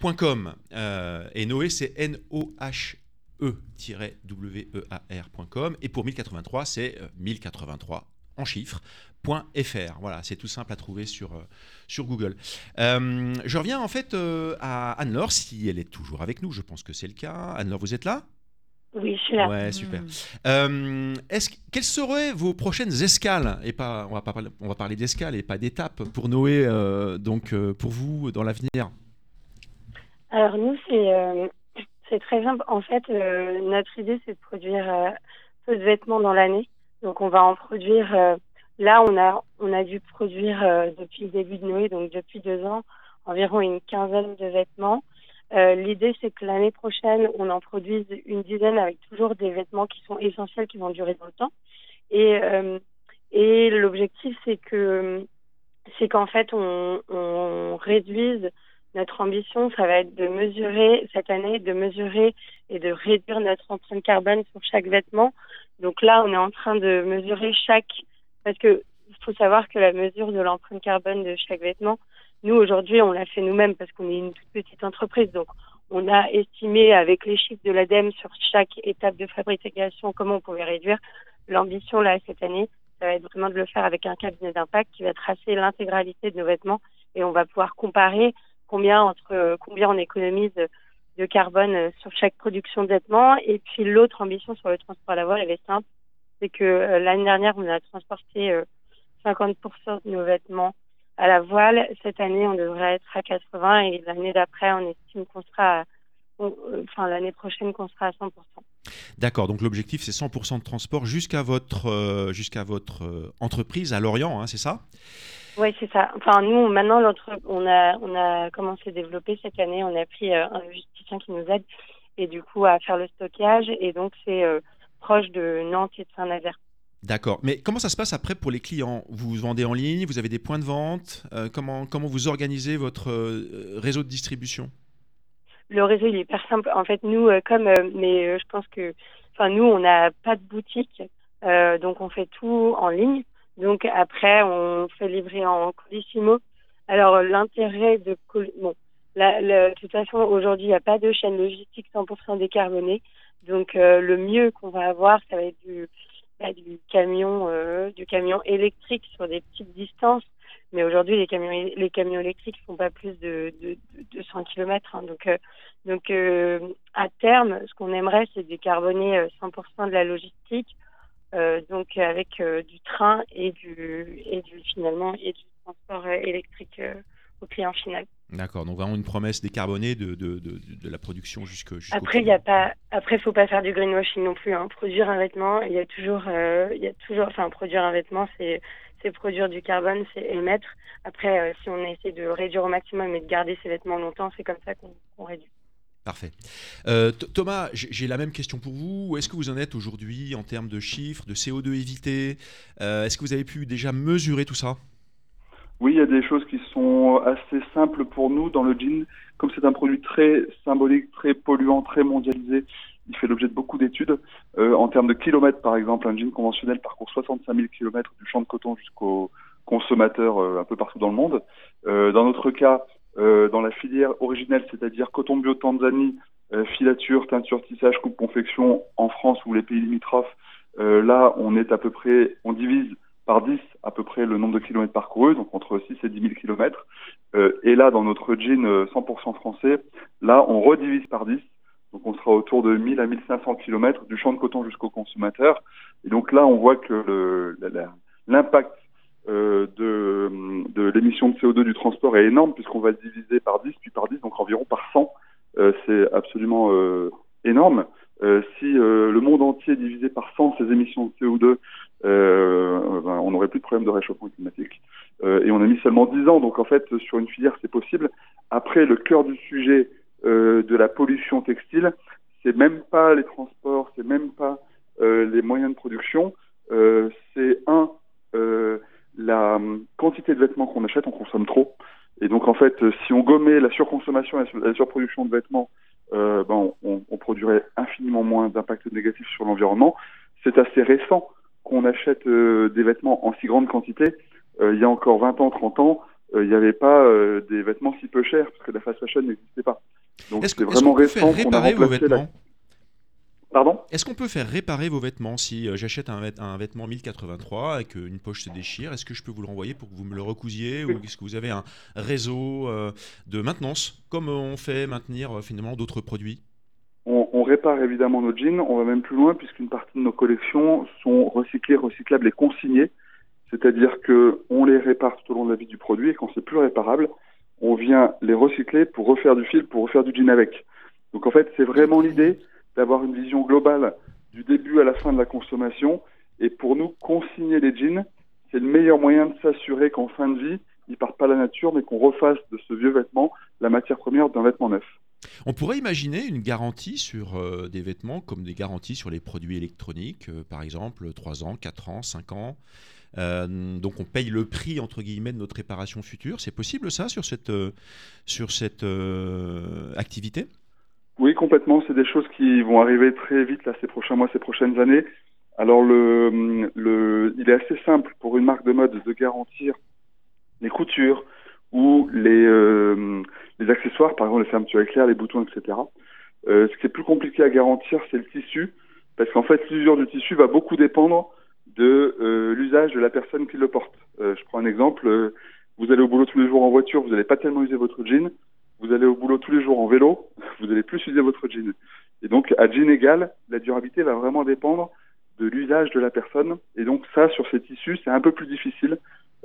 .com. Euh, et Noé, c'est N-O-H-E-W-E-A-R.com. Et pour 1083, c'est euh, 1083 en chiffres. .fr. Voilà, c'est tout simple à trouver sur, euh, sur Google. Euh, je reviens en fait euh, à Anne-Laure, si elle est toujours avec nous, je pense que c'est le cas. Anne-Laure, vous êtes là? Oui, je suis là. Ouais, super. Mm. Euh, est-ce que- quelles seraient vos prochaines escales? Et pas, on va pas parler, on va parler d'escales et pas d'étapes pour Noé, euh, donc euh, pour vous dans l'avenir? Alors nous, c'est euh, c'est très simple. En fait, euh, notre idée, c'est de produire euh, peu de vêtements dans l'année. Donc on va en produire. Là, on a on a dû produire euh, depuis le début de Noé, donc depuis deux ans, environ une quinzaine de vêtements. Euh, L'idée, c'est que l'année prochaine, on en produise une dizaine avec toujours des vêtements qui sont essentiels, qui vont durer dans le temps. Et euh, et l'objectif, c'est que c'est qu'en fait, on, on réduise notre ambition, ça va être de mesurer cette année, de mesurer et de réduire notre empreinte carbone sur chaque vêtement. Donc là, on est en train de mesurer chaque, parce que il faut savoir que la mesure de l'empreinte carbone de chaque vêtement, nous aujourd'hui, on l'a fait nous-mêmes parce qu'on est une toute petite entreprise. Donc, on a estimé avec les chiffres de l'ADEME sur chaque étape de fabrication comment on pouvait réduire. L'ambition là cette année, ça va être vraiment de le faire avec un cabinet d'impact qui va tracer l'intégralité de nos vêtements et on va pouvoir comparer combien entre combien on économise de carbone sur chaque production de vêtements. Et puis l'autre ambition sur le transport à la voile, elle est simple, c'est que l'année dernière, on a transporté 50% de nos vêtements à la voile. Cette année, on devrait être à 80 et l'année d'après, on estime qu'on sera, enfin l'année prochaine, qu'on sera à 100%. D'accord, donc l'objectif c'est 100% de transport jusqu'à votre, euh, jusqu'à votre euh, entreprise à Lorient, hein, c'est ça? Oui, c'est ça. Enfin, nous, maintenant, on a, on a commencé à développer cette année, on a pris euh, un logisticien qui nous aide et du coup à faire le stockage et donc c'est proche de Nantes et de Saint-Nazaire. D'accord. Mais comment ça se passe après pour les clients? Vous vendez en ligne, vous avez des points de vente comment, comment vous organisez votre réseau de distribution? Le réseau il est hyper simple. En fait, nous, euh, comme, euh, mais euh, je pense que, enfin, nous, on n'a pas de boutique, donc on fait tout en ligne. Donc après, on fait livrer en colissimo. Alors l'intérêt de bon, la, de toute façon, aujourd'hui, il n'y a pas de chaîne logistique 100% décarbonée. Donc le mieux qu'on va avoir, ça va être du, bah, du camion, du camion électrique sur des petites distances. Mais aujourd'hui, les camions, les camions électriques font pas plus de, de, de 100 km. Hein. Donc, euh, donc euh, à terme, ce qu'on aimerait, c'est décarboner 100% euh, de la logistique, donc avec du train et du, et du finalement et du transport électrique au client final. D'accord, donc vraiment une promesse décarbonée de, de, de, de la production jusqu'au. après, il pas, après, faut pas faire du greenwashing non plus. Hein. Produire un vêtement, il y a toujours, il y a toujours, enfin, produire un vêtement, c'est produire du carbone, c'est émettre. Après, euh, si on essaie de réduire au maximum et de garder ses vêtements longtemps, c'est comme ça qu'on réduit. Parfait. Euh, Thomas, j'ai la même question pour vous. Où est-ce que vous en êtes aujourd'hui en termes de chiffres, de CO2 évité euh, Est-ce que vous avez pu déjà mesurer tout ça? Oui, il y a des choses qui sont assez simples pour nous dans le jean. Comme c'est un produit très symbolique, très polluant, très mondialisé, il fait l'objet de beaucoup d'études. Euh, en termes de kilomètres, par exemple, un jean conventionnel parcourt 65 000 kilomètres du champ de coton jusqu'au consommateur euh, un peu partout dans le monde. Euh, dans notre cas, dans la filière originelle, c'est-à-dire coton bio Tanzanie, filature, teinture, tissage, coupe, confection en France ou les pays limitrophes, là, on est à peu près, on divise par 10 à peu près le nombre de kilomètres parcourus, donc entre 6 et 10 000 kilomètres. et là, dans notre jean 100% français, là, on redivise par 10 donc on sera autour de 1000 à 1500 km du champ de coton jusqu'au consommateur. Et donc là, on voit que l'impact euh, de, de l'émission de CO2 du transport est énorme puisqu'on va le diviser par 10, puis par 10, donc environ par 100. Euh, c'est absolument euh, énorme. Euh, si euh, le monde entier divisait par 100 ses émissions de CO2, euh, ben, on n'aurait plus de problème de réchauffement climatique. et on a mis seulement 10 ans, donc en fait, sur une filière, c'est possible. Après, le cœur du sujet, euh, de la pollution textile, c'est même pas les transports, c'est même pas euh, les moyens de production, euh, c'est un la quantité de vêtements qu'on achète, on consomme trop. Et donc en fait, si on gommait la surconsommation et la surproduction de vêtements, ben, on, on, produirait infiniment moins d'impact négatif sur l'environnement. C'est assez récent qu'on achète des vêtements en si grande quantité. il y a encore 20 ans, 30 ans, il n'y avait pas des vêtements si peu chers, parce que la fast fashion n'existait pas. Est-ce que vraiment peut faire réparer vos vêtements? Pardon? Est-ce qu'on peut faire réparer vos vêtements si euh, j'achète un, un, vêtement 1083 et qu'une poche se déchire? Est-ce que je peux vous le renvoyer pour que vous me le recousiez ou est-ce que vous avez un réseau euh, de maintenance comme on fait maintenir euh, finalement d'autres produits? On, répare évidemment nos jeans. On va même plus loin puisqu'une partie de nos collections sont recyclées, recyclables et consignées. C'est-à-dire que on les répare tout au long de la vie du produit et quand c'est plus réparable, on vient les recycler pour refaire du fil, pour refaire du jean avec. Donc en fait, c'est vraiment l'idée d'avoir une vision globale du début à la fin de la consommation. Et pour nous, consigner les jeans, c'est le meilleur moyen de s'assurer qu'en fin de vie, ils partent pas à la nature, mais qu'on refasse de ce vieux vêtement la matière première d'un vêtement neuf. On pourrait imaginer une garantie sur euh, des vêtements comme des garanties sur les produits électroniques, euh, par exemple 3 ans, 4 ans, 5 ans. Euh, donc on paye le prix entre guillemets de notre réparation future. C'est possible ça sur cette, sur cette activité? Oui, complètement. C'est des choses qui vont arriver très vite là, ces prochains mois, ces prochaines années. Alors le, le, il est assez simple pour une marque de mode de garantir les coutures ou les, les accessoires, par exemple les fermetures éclairs, les boutons, etc. ce qui est plus compliqué à garantir, c'est le tissu, parce qu'en fait l'usure du tissu va beaucoup dépendre de euh, l'usage de la personne qui le porte. Euh, je prends un exemple. Euh, vous allez au boulot tous les jours en voiture, vous n'allez pas tellement user votre jean. vous allez au boulot tous les jours en vélo, vous allez plus utiliser votre jean. Et donc, à jean égal, la durabilité va vraiment dépendre de l'usage de la personne. Et donc, ça, sur ces tissus, c'est un peu plus difficile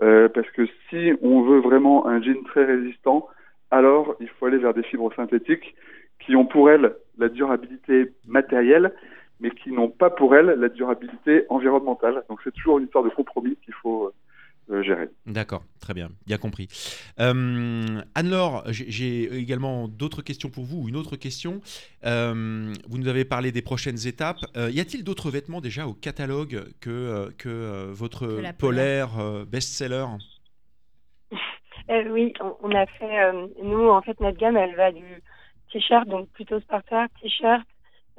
euh, parce que si on veut vraiment un jean très résistant, alors il faut aller vers des fibres synthétiques qui ont pour elles la durabilité matérielle, mais qui n'ont pas pour elles la durabilité environnementale. Donc c'est toujours une histoire de compromis qu'il faut euh, gérer. D'accord, très bien, bien compris. Euh, Anne-Laure, j'ai- également d'autres questions pour vous, ou une autre question. Euh, vous nous avez parlé des prochaines étapes. Euh, y a-t-il d'autres vêtements déjà au catalogue que, euh, que euh, votre Que polaire euh, best-seller? Euh, oui, on, on a fait, euh, nous, en fait, notre gamme, elle va du t-shirt, donc plutôt sportwear, t-shirt,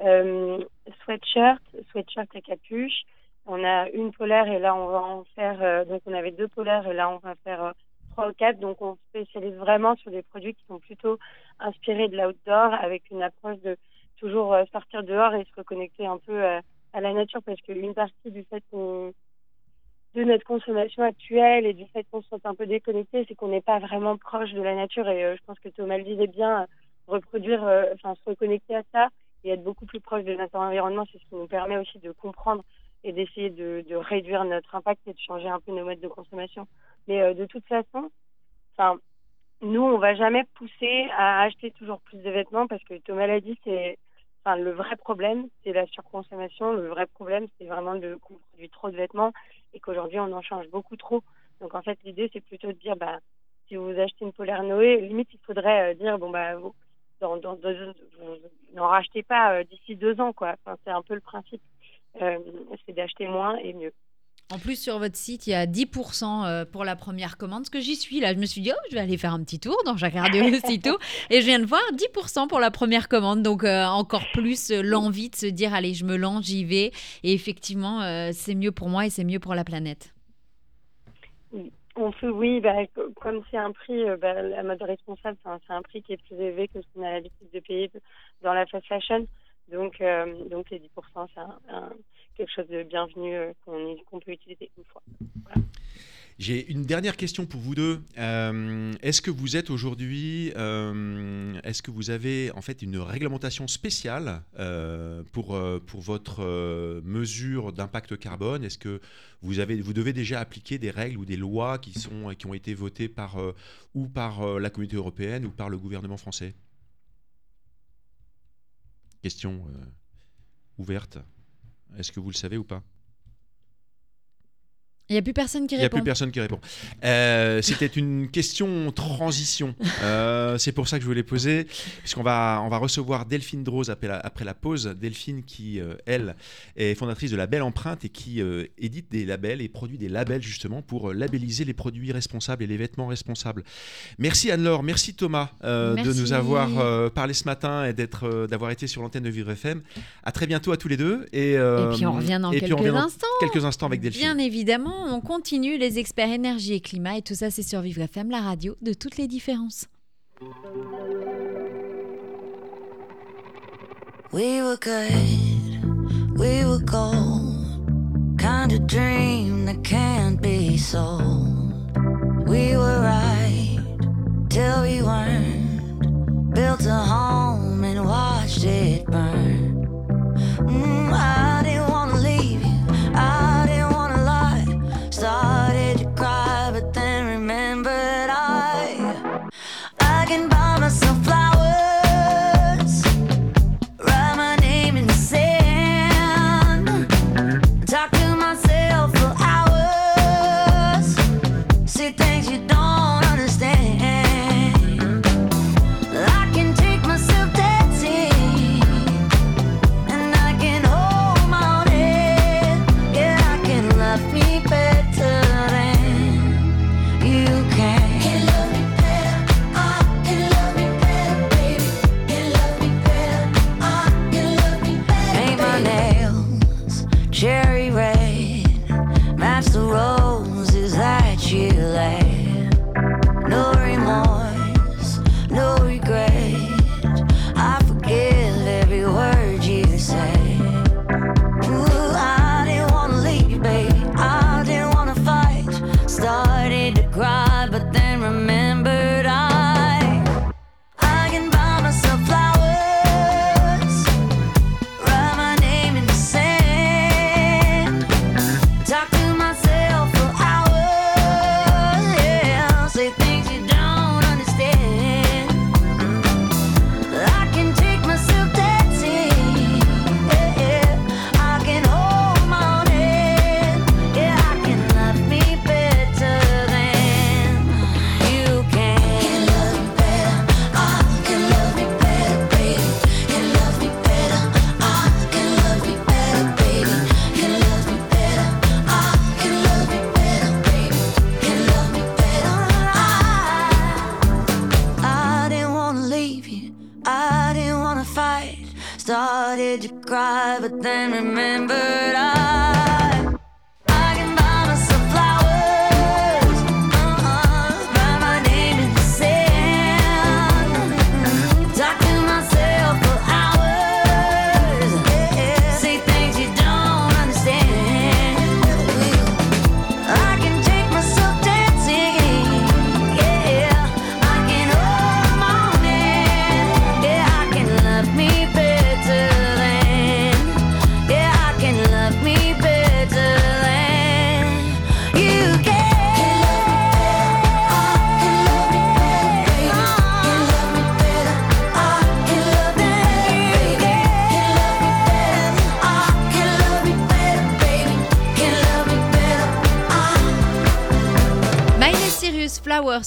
euh, sweatshirt, sweatshirt à capuche. On a une polaire et là, on va en faire, euh, donc on avait deux polaires et là, on va faire euh, trois ou quatre. Donc, on se spécialise vraiment sur des produits qui sont plutôt inspirés de l'outdoor avec une approche de toujours euh, sortir dehors et se reconnecter un peu à la nature parce qu'une partie du fait de notre consommation actuelle et du fait qu'on se un peu déconnecté, c'est qu'on n'est pas vraiment proche de la nature. Et je pense que Thomas le disait bien, reproduire, se reconnecter à ça et être beaucoup plus proche de notre environnement, c'est ce qui nous permet aussi de comprendre et d'essayer de, de réduire notre impact et de changer un peu nos modes de consommation. Mais euh, de toute façon, enfin, nous, on va jamais pousser à acheter toujours plus de vêtements parce que Thomas l'a dit, c'est Enfin, le vrai problème, c'est la surconsommation. Le vrai problème, c'est vraiment de qu'on produit trop de vêtements et qu'aujourd'hui, on en change beaucoup trop. Donc, en fait, l'idée, c'est plutôt de dire, bah, si vous achetez une polaire Noé, limite, il faudrait euh, dire, bon, bah, vous, n'en rachetez pas euh, d'ici deux ans, quoi. C'est un peu le principe. Euh, c'est d'acheter moins et mieux. En plus, sur votre site, il y a 10% euh, pour la première commande. Parce que j'y suis là, je me suis dit, oh, je vais aller faire un petit tour dans Jacques Radio aussitôt. Et je viens de voir 10% pour la première commande. Donc, euh, encore plus euh, l'envie de se dire, allez, je me lance, j'y vais. Et effectivement, euh, c'est mieux pour moi et c'est mieux pour la planète. On fait, oui, bah, co- comme c'est un prix, bah, la mode responsable, c'est un, c'est un prix qui est plus élevé que ce qu'on a l'habitude de payer dans la fast fashion. Donc, euh, donc les 10%, c'est quelque chose de bienvenu euh, qu'on peut utiliser une fois. J'ai une dernière question pour vous deux. Euh, est-ce que vous êtes aujourd'hui, est-ce que vous avez en fait une réglementation spéciale pour, pour votre mesure d'impact carbone? Est-ce que vous, avez, vous devez déjà appliquer des règles ou des lois qui, sont, qui ont été votées par, ou par la communauté européenne ou par le gouvernement français? Question euh, ouverte. Est-ce que vous le savez ou pas? Il n'y a plus personne qui Il n'y a répond. plus personne qui répond. Euh, C'était une question transition. Euh, c'est pour ça que je voulais poser, puisqu'on va, on va recevoir Delphine Drose après la, après la pause. Delphine qui, euh, elle, est fondatrice de Label Empreinte et qui édite des labels et produit des labels justement pour labelliser les produits responsables et les vêtements responsables. Merci Anne-Laure, merci Thomas de nous avoir parlé ce matin et d'être, d'avoir été sur l'antenne de Vivre FM. À très bientôt à tous les deux. Et, Et puis on revient dans et puis quelques on revient dans instants. quelques instants avec Delphine. Bien évidemment, on continue les experts énergie et climat et tout ça c'est sur Vivre FM, la radio de toutes les différences. We were good, we were gold. Kind of dream that can't be sold. We were right till we weren't. Built a home and watched it burn. Mm, I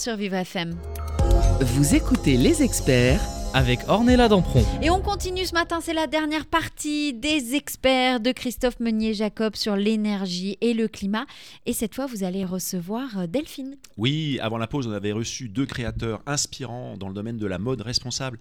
sur Vivre FM. Vous écoutez les experts Avec Ornella Dampron. Et on continue ce matin, c'est la dernière partie des experts de Christophe Meunier-Jacob sur l'énergie et le climat. Et cette fois, vous allez recevoir euh, Delphine. Oui, avant la pause, on avait reçu deux créateurs inspirants dans le domaine de la mode responsable.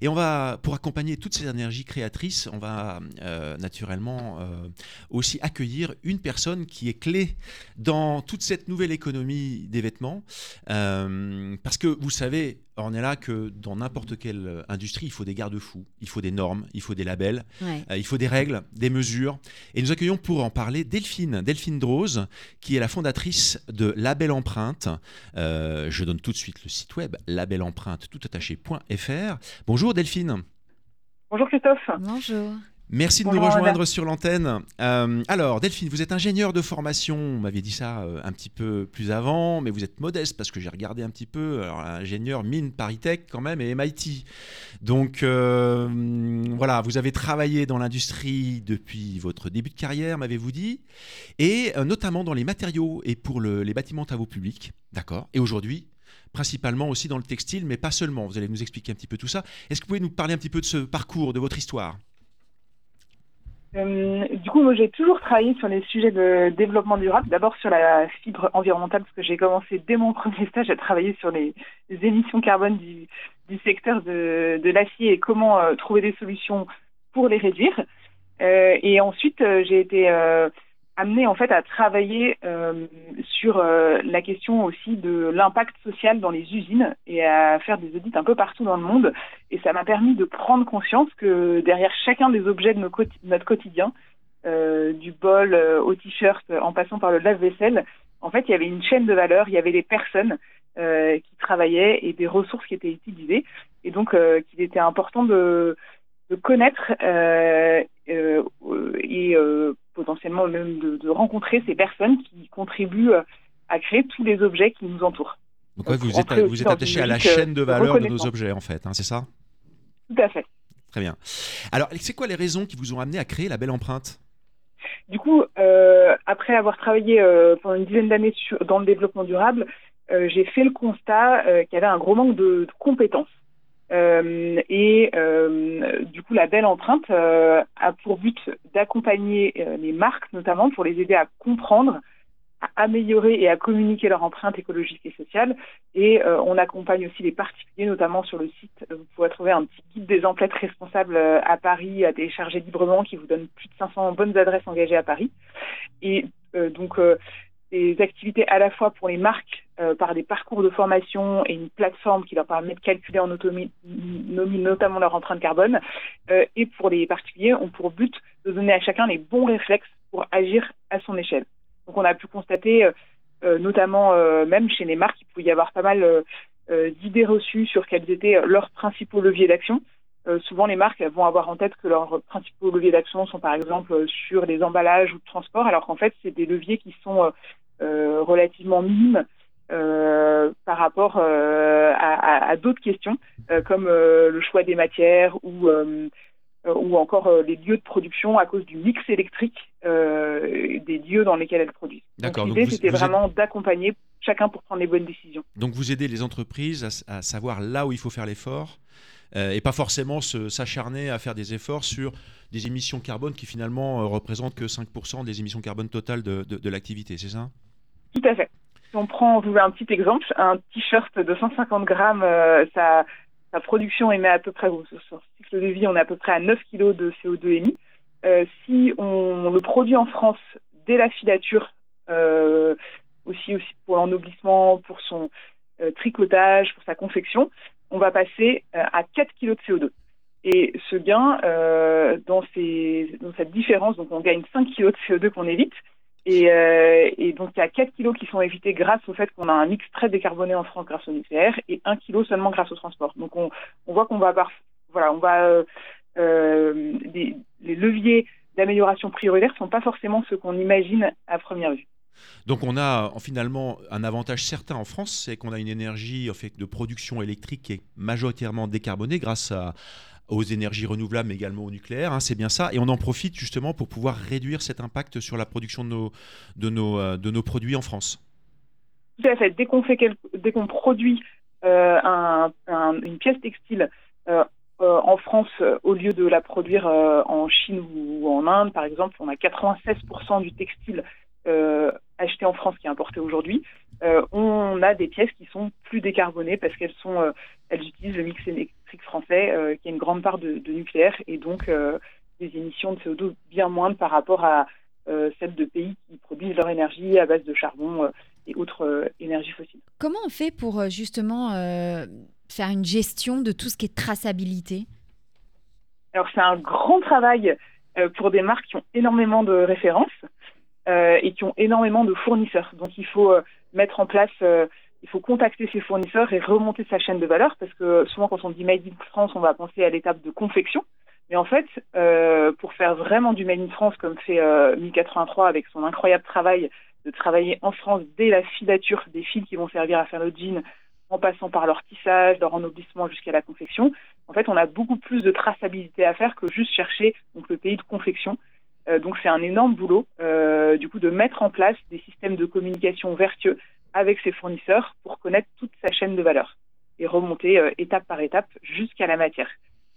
Et on va, pour accompagner toutes ces énergies créatrices, on va euh, naturellement euh, aussi accueillir une personne qui est clé dans toute cette nouvelle économie des vêtements. Euh, parce que vous savez, Ornella, que dans n'importe quelle industrie, il faut des garde-fous, il faut des normes, il faut des labels, Ouais. euh, il faut des règles, des mesures. Et nous accueillons pour en parler Delphine, Delphine Drose, qui est la fondatrice de Label Empreinte. Euh, je donne tout de suite le site web labelempreinte toutattaché.fr. Bonjour Delphine. Bonjour Christophe. Bonjour. Merci de Bonjour, nous rejoindre sur l'antenne. Euh, alors, Delphine, vous êtes ingénieure de formation. On m'avait dit ça euh, un petit peu plus avant, mais vous êtes modeste parce que j'ai regardé un petit peu. Alors, ingénieur mine Paritech quand même et MIT. Donc, euh, voilà, vous avez travaillé dans l'industrie depuis votre début de carrière, m'avez-vous dit, et notamment dans les matériaux et pour le- les bâtiments travaux publics. D'accord. Et aujourd'hui, principalement aussi dans le textile, mais pas seulement. Vous allez nous expliquer un petit peu tout ça. Est-ce que vous pouvez nous parler un petit peu de ce parcours, de votre histoire? Euh, du coup, moi, j'ai toujours travaillé sur les sujets de développement durable. D'abord sur la fibre environnementale, parce que j'ai commencé dès mon premier stage à travailler sur les, émissions carbone du, du secteur de, de l'acier et comment euh, trouver des solutions pour les réduire. Euh, et ensuite, euh, j'ai été amenée en fait à travailler euh, sur euh, la question aussi de l'impact social dans les usines et à faire des audits un peu partout dans le monde. Et ça m'a permis de prendre conscience que derrière chacun des objets de notre quotidien, euh, du bol euh, au t-shirt en passant par le lave-vaisselle, en fait, il y avait une chaîne de valeur, il y avait des personnes euh, qui travaillaient et des ressources qui étaient utilisées. Et donc, euh, qu'il était important de, de connaître et potentiellement même de, de rencontrer ces personnes qui contribuent euh, à créer tous les objets qui nous entourent. Donc, ouais, vous êtes, vous attaché à la euh, chaîne de valeur de nos objets, en fait, hein, c'est ça? Tout à fait. Très bien. Alors, c'est quoi les raisons qui vous ont amené à créer la belle empreinte? Du coup, euh, après avoir travaillé euh, pendant une dizaine d'années dans le développement durable, euh, j'ai fait le constat qu'il y avait un gros manque de, de compétences. Euh, et euh, du coup, la belle empreinte euh, a pour but d'accompagner les marques, notamment pour les aider à comprendre, à améliorer et à communiquer leur empreinte écologique et sociale. Et on accompagne aussi les particuliers, notamment sur le site. Vous pourrez trouver un petit guide des emplettes responsables à Paris à télécharger librement qui vous donne plus de 500 bonnes adresses engagées à Paris. Et donc, des activités à la fois pour les marques euh, par des parcours de formation et une plateforme qui leur permet de calculer en autonomie nomi- notamment leur empreinte carbone. Euh, et pour les particuliers, ont pour but de donner à chacun les bons réflexes pour agir à son échelle. Donc on a pu constater, euh, euh, notamment euh, même chez les marques, qu'il pouvait y avoir pas mal euh, d'idées reçues sur quels étaient leurs principaux leviers d'action. Euh, souvent, les marques vont avoir en tête que leurs principaux leviers d'action sont par exemple euh, sur les emballages ou le transport, alors qu'en fait, c'est des leviers qui sont euh, relativement minimes euh, par rapport à, à- à d'autres questions, comme le choix des matières ou, ou encore les lieux de production à cause du mix électrique des lieux dans lesquels elles produisent. D'accord, l'idée, c'était êtes- vraiment d'accompagner chacun pour prendre les bonnes décisions. Donc, vous aidez les entreprises à, savoir là où il faut faire l'effort euh, et pas forcément s'acharner à faire des efforts sur des émissions carbone qui finalement euh, représentent que 5% des émissions carbone totales de, de- l'activité, c'est ça? Tout à fait. Si on prend, vous un petit exemple, un t-shirt de 150 grammes, euh, sa production émet à peu près, sur son cycle de vie, on est à peu près à 9 kg de CO2 émis. Euh, si on le produit en France dès la filature, aussi, aussi pour l'ennoblissement, pour son tricotage, pour sa confection, on va passer euh, à 4 kg de CO2. Et ce gain, euh, dans, cette différence, donc on gagne 5 kg de CO2 qu'on évite. Et, euh, et, donc il y a 4 kilos qui sont évités grâce au fait qu'on a un mix très décarboné en France grâce au nucléaire et 1 kilo seulement grâce au transport. Donc on, voit qu'on va avoir, voilà, on va les, leviers d'amélioration prioritaires sont pas forcément ceux qu'on imagine à première vue. Donc on a finalement un avantage certain en France, c'est qu'on a une énergie de production électrique qui est majoritairement décarbonée grâce aux énergies renouvelables, mais également au nucléaire. Hein, c'est bien ça. Et on en profite justement pour pouvoir réduire cet impact sur la production de nos, euh, produits en France. Tout à fait. Dès qu'on, produit euh, un, un, une pièce textile euh, euh, en France, euh, au lieu de la produire euh, en Chine ou en Inde, par exemple, on a 96% du textile acheté en France qui est importé aujourd'hui. on a des pièces qui sont plus décarbonées parce qu'elles sont, elles utilisent le mix électrique français, qui a une grande part de, de nucléaire et donc des émissions de CO2 bien moindres par rapport à celles de pays qui produisent leur énergie à base de charbon et autres énergies fossiles. Comment on fait pour justement faire une gestion de tout ce qui est traçabilité? Alors c'est un grand travail euh, pour des marques qui ont énormément de références euh, et qui ont énormément de fournisseurs. Donc il faut euh, mettre en place, euh, il faut contacter ses fournisseurs et remonter sa chaîne de valeur parce que souvent quand on dit Made in France, on va penser à l'étape de confection. Mais en fait, euh, pour faire vraiment du Made in France comme fait 1083 avec son incroyable travail de travailler en France dès la filature des fils qui vont servir à faire le jean, en passant par leur tissage, leur ennoblissement jusqu'à la confection. En fait, on a beaucoup plus de traçabilité à faire que juste chercher donc, le pays de confection. Euh, donc c'est un énorme boulot, euh, du coup, de mettre en place des systèmes de communication vertueux avec ses fournisseurs pour connaître toute sa chaîne de valeur et remonter euh, étape par étape jusqu'à la matière.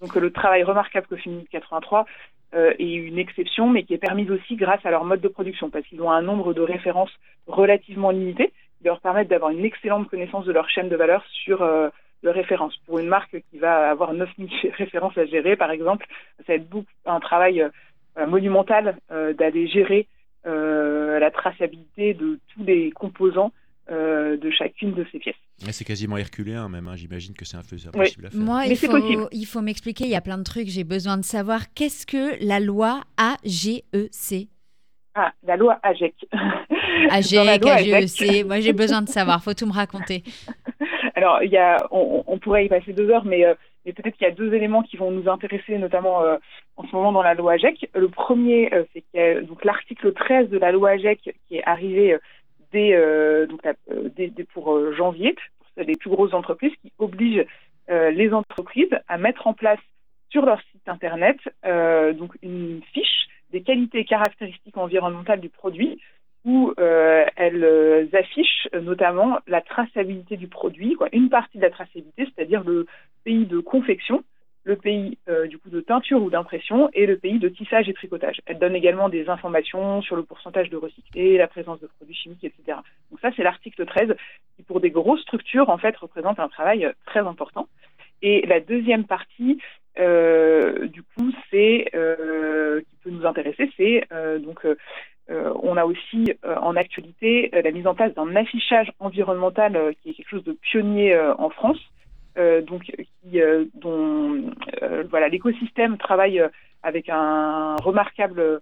Donc le travail remarquable que fait 83 euh, est une exception, mais qui est permise aussi grâce à leur mode de production, parce qu'ils ont un nombre de références relativement limité, qui leur permettent d'avoir une excellente connaissance de leur chaîne de valeur sur euh, leurs références. Pour une marque qui va avoir 9000 références à gérer, par exemple, ça va être beaucoup, un travail euh, monumental euh, d'aller gérer euh, la traçabilité de tous les composants euh, de chacune de ces pièces. Ouais, c'est quasiment herculéen même, hein. j'imagine que c'est impossible Oui. à faire. Moi, Mais il c'est faut, possible. il faut m'expliquer, il y a plein de trucs, j'ai besoin de savoir qu'est-ce que la loi AGEC Ah, la loi AGEC. AGEC, loi AGEC, moi j'ai besoin de savoir, faut tout me raconter. Alors, il y a, on, on pourrait y passer deux heures, mais, euh, mais peut-être qu'il y a deux éléments qui vont nous intéresser, notamment euh, en ce moment dans la loi AGEC. Le premier, euh, c'est donc l'article 13 de la loi AGEC qui est arrivé euh, dès, euh, euh, pour euh, janvier, pour les plus grosses entreprises, qui oblige euh, les entreprises à mettre en place sur leur site internet euh, donc une fiche des qualités et caractéristiques environnementales du produit où euh, elles euh, affichent euh, notamment la traçabilité du produit, une partie de la traçabilité, c'est-à-dire le pays de confection, le pays euh, du coup de teinture ou d'impression et le pays de tissage et tricotage. Elles donnent également des informations sur le pourcentage de recyclé, la présence de produits chimiques, etc. Donc ça c'est l'article 13 qui pour des grosses structures en fait représente un travail euh, très important. Et la deuxième partie, euh, du coup, c'est qui peut nous intéresser, c'est donc on a aussi en actualité la mise en place d'un affichage environnemental qui est quelque chose de pionnier en France, donc qui, euh, dont euh, voilà l'écosystème travaille euh, avec un remarquable euh,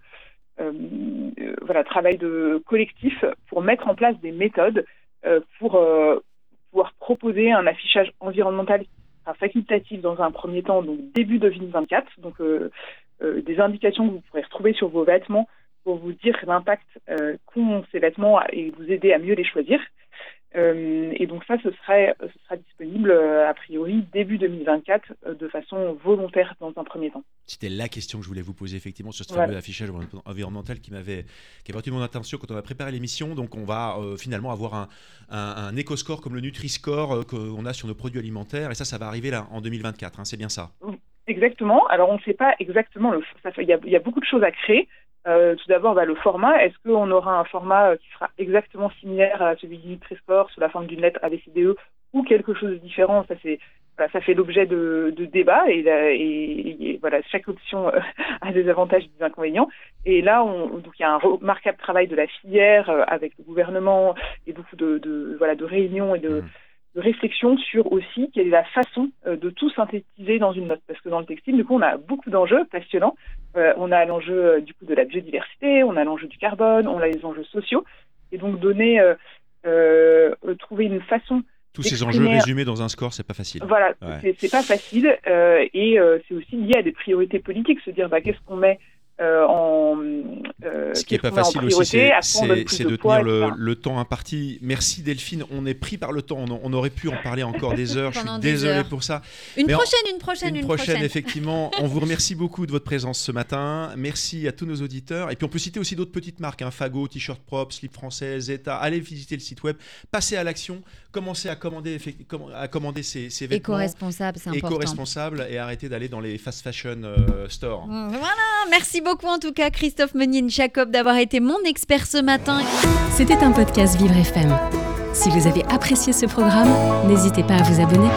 euh, voilà travail de collectif pour mettre en place des méthodes euh, pour euh, pouvoir proposer un affichage environnemental facultatif dans un premier temps, donc début 2024, donc euh, euh, des indications que vous pourrez retrouver sur vos vêtements pour vous dire l'impact euh, qu'ont ces vêtements et vous aider à mieux les choisir. Euh, et donc ça, ce, serait, ce sera disponible euh, a priori début 2024 euh, de façon volontaire dans un premier temps. C'était la question que je voulais vous poser effectivement sur ce Voilà. fameux affichage envi- environnemental qui m'avait qui a retenu mon attention quand on a préparé l'émission. Donc on va euh, finalement avoir un, un, un éco-score comme le Nutri-Score euh, qu'on a sur nos produits alimentaires et ça, ça va arriver là en 2024. hein, c'est bien ça. Exactement. Alors on ne sait pas exactement. Le, ça fait- il, y a, il y a beaucoup de choses à créer. Euh, tout d'abord, bah, le format. Est-ce qu'on aura un format euh, qui sera exactement similaire à celui du Nutri-Score sous la forme d'une lettre ABCDE ou quelque chose de différent? Ça c'est voilà, ça fait l'objet de, de débats et, et- et voilà, chaque option euh, a des avantages et des inconvénients. Et là, on, donc il y a un remarquable travail de la filière euh, avec le gouvernement et beaucoup de, de voilà de réunions et de, De réflexions sur aussi quelle est la façon euh, de tout synthétiser dans une note. Parce que dans le textile, du coup, on a beaucoup d'enjeux passionnants. Euh, on a l'enjeu euh, du coup de la biodiversité, on a l'enjeu du carbone, on a les enjeux sociaux. Et donc donner, euh, euh, trouver une façon Tous ces enjeux résumés dans un score, c'est pas facile. voilà, Ouais. c'est- pas facile et c'est aussi lié à des priorités politiques, se dire bah, qu'est-ce qu'on met euh, en euh, Ce qui est qu'est-ce pas facile aussi, c'est- de de poids, tenir le, le temps imparti. Merci Delphine, on est pris par le temps, on, on aurait pu en parler encore des heures, je suis désolé heures. pour ça. Une Mais en- prochaine, une prochaine, Une prochaine, effectivement. On vous remercie beaucoup de votre présence ce matin. Merci à tous nos auditeurs. Et puis on peut citer aussi d'autres petites marques, hein, Fago, T-shirt propre, slip français, Zeta. Allez visiter le site web, passez à l'action, commencez à commander, à commander ces, ces vêtements Éco-responsable, c'est important. éco-responsables et arrêtez d'aller dans les fast fashion euh, stores. Voilà, merci beaucoup en tout cas Christophe Menin-Jacob d'avoir été mon expert ce matin. C'était un podcast Vivre FM. Si vous avez apprécié ce programme, n'hésitez pas à vous abonner.